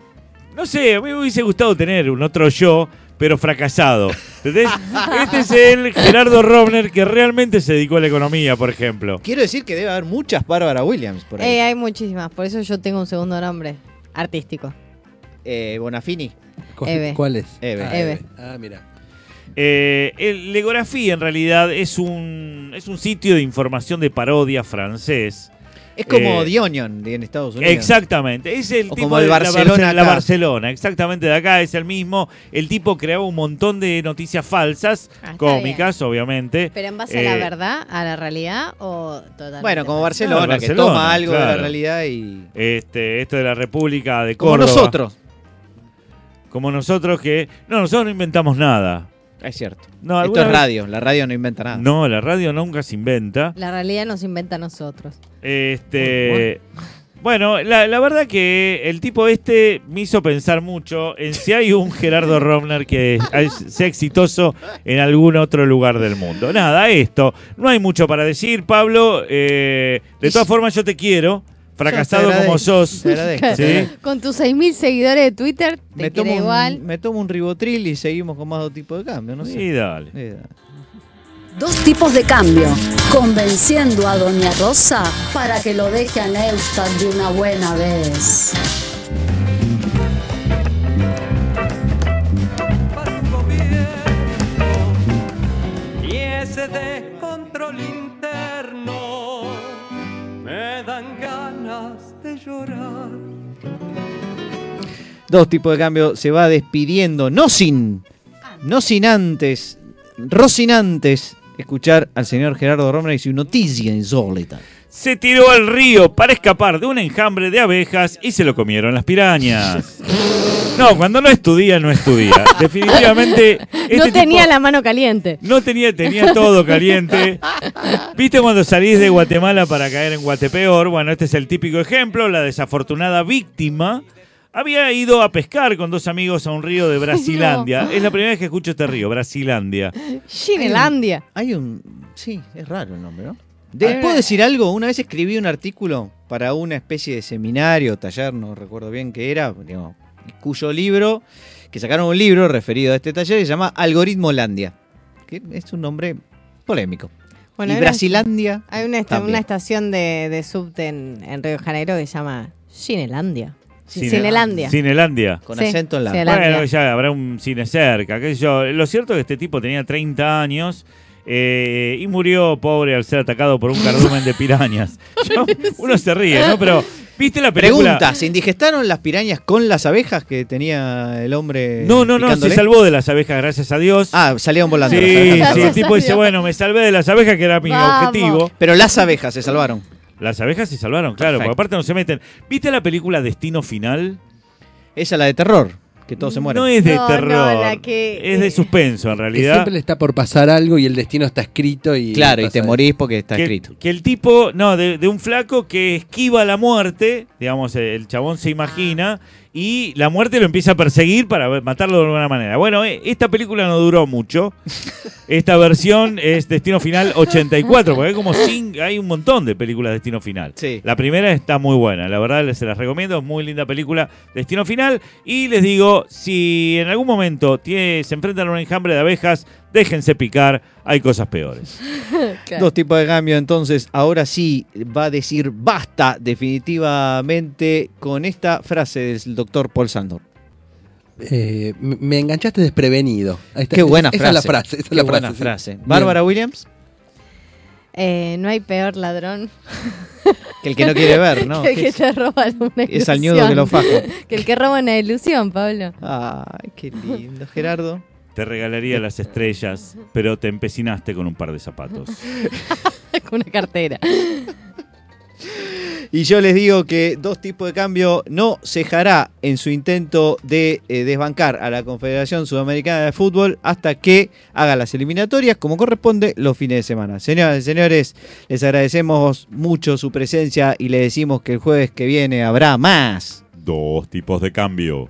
No sé, a mí me hubiese gustado tener un otro yo, pero fracasado. ¿Entendés? [laughs] Este es el Gerardo Robner que realmente se dedicó a la economía, por ejemplo. Quiero decir que debe haber muchas Bárbara Williams por ahí. Eh, hay muchísimas, por eso yo tengo un segundo nombre artístico. Eh, Bonafini. ¿Cu- Eve. ¿Cuál es? Eve. Ah, Eve. Ah, mira. Eh, el Legografía en realidad es un, es un sitio de información de parodia francés. Es como Eh, The Onion en Estados Unidos. Exactamente, es el O tipo como el de Barcelona la, la. Barcelona, exactamente de acá es el mismo. El tipo creaba un montón de noticias falsas, Ah, cómicas, obviamente. ¿Pero en base a la Eh, verdad, a la realidad o totalmente? Bueno, como? Barcelona, No, que toma algo de la realidad y. Este, esto de la República de Como Córdoba. nosotros. Como nosotros que. No, nosotros no inventamos nada. Es cierto. No, Esto es vez- radio. La radio no inventa nada. No, la radio nunca se inventa. La realidad nos inventa a nosotros. Este. Bueno, la, la verdad que el tipo este me hizo pensar mucho en si hay un Gerardo Romner que sea exitoso en algún otro lugar del mundo. Nada, esto. No hay mucho para decir, Pablo. eh, de todas formas, yo te quiero. Fracasado como sos. ¿sí? agradezco. Con tus 6.000 seguidores de Twitter, te Me tomo, igual. un, me tomo un ribotril y seguimos con más dos tipos de cambio, no sé. Sí, dale. Eh, dale. Dos tipos de cambio, convenciendo a Doña Rosa para que lo deje a Neustadt de una buena vez. y ese descontrol interno Dos tipos de cambio se va despidiendo, no sin, no sin antes, rocinantes, escuchar al señor Gerardo Romner y su noticia insólita. Se tiró al río para escapar de un enjambre de abejas y se lo comieron las pirañas. [laughs] No, cuando no estudia, no estudia. [laughs] Definitivamente. este no tenía tipo la mano caliente. No tenía, tenía todo caliente. [laughs] ¿Viste cuando salís de Guatemala para caer en Guatepeor? Bueno, este es el típico ejemplo. La desafortunada víctima había ido a pescar con dos amigos a un río de Brasilandia. No. Es la primera vez que escucho este río, Brasilandia. Ginelandia. Hay un, sí, es raro el nombre, ¿no? De- ¿Puedo decir algo? Una vez escribí un artículo para una especie de seminario, taller, no recuerdo bien qué era, digamos, cuyo libro, que sacaron un libro referido a este taller que se llama Algoritmolandia, que es un nombre polémico. Bueno, y hay Brasilandia. Hay una, esta- también. una estación de, de subte en, en Río de Janeiro que se llama Ginelandia. Cine- Cinelandia. Cinelandia. Con Sí, acento en la. Cinelandia. Bueno, ya habrá un cine cerca, qué sé yo. Lo cierto es que este tipo tenía 30 años eh, y murió pobre al ser atacado por un cardumen de pirañas. [laughs] Yo- uno se ríe, ¿no? Pero, ¿viste la película? Pregunta, ¿se indigestaron las pirañas con las abejas que tenía el hombre? No, no, no, se salvó de las abejas, gracias a Dios. Ah, salieron volando. Sí, las abejas, sí, el tipo dice, bueno, me salvé de las abejas, que era mi Vamos. objetivo. Pero las abejas se salvaron. Las abejas se salvaron, claro, Perfecto. porque aparte no se meten. ¿Viste la película Destino Final? Esa la de terror, que todos se mueren. No es de No, no, terror, la que- es de suspenso en Que realidad. siempre le está por pasar algo y el destino está escrito y. Claro, y pasa te eso. morís porque está que, escrito. que el tipo, no, de, de un flaco que esquiva la muerte, digamos, el chabón se imagina, y la muerte lo empieza a perseguir para matarlo de alguna manera. Bueno, eh, esta película no duró mucho. [laughs] Esta versión es Destino Final 84, porque hay como cinco, hay un montón de películas de Destino Final. Sí. La primera está muy buena, la verdad se las recomiendo, es muy linda película, Destino Final. Y les digo, si en algún momento tiene- se enfrentan a un enjambre de abejas, déjense picar, hay cosas peores. [laughs] Claro. Dos tipos de cambio, entonces ahora sí va a decir basta definitivamente con esta frase del doctor Paul Sandor. Eh, me enganchaste desprevenido. Está. Qué buena esa frase. es la frase. Esa es Qué la buena frase. Bárbara Williams, Eh, no hay peor ladrón que el que no quiere ver, ¿no? [laughs] que el que te roba una Es al ñudo que lo faja. [laughs] Que el que roba una ilusión, Pablo. Ay, qué lindo, Gerardo. Te regalaría las estrellas, pero te empecinaste con un par de zapatos. [laughs] Con una cartera. Y yo les digo que dos tipos de cambio no cejará en su intento de eh, desbancar a la Confederación Sudamericana de Fútbol hasta que haga las eliminatorias como corresponde los fines de semana. Señoras y señores, les agradecemos mucho su presencia y le decimos que el jueves que viene habrá más. Dos tipos de cambio.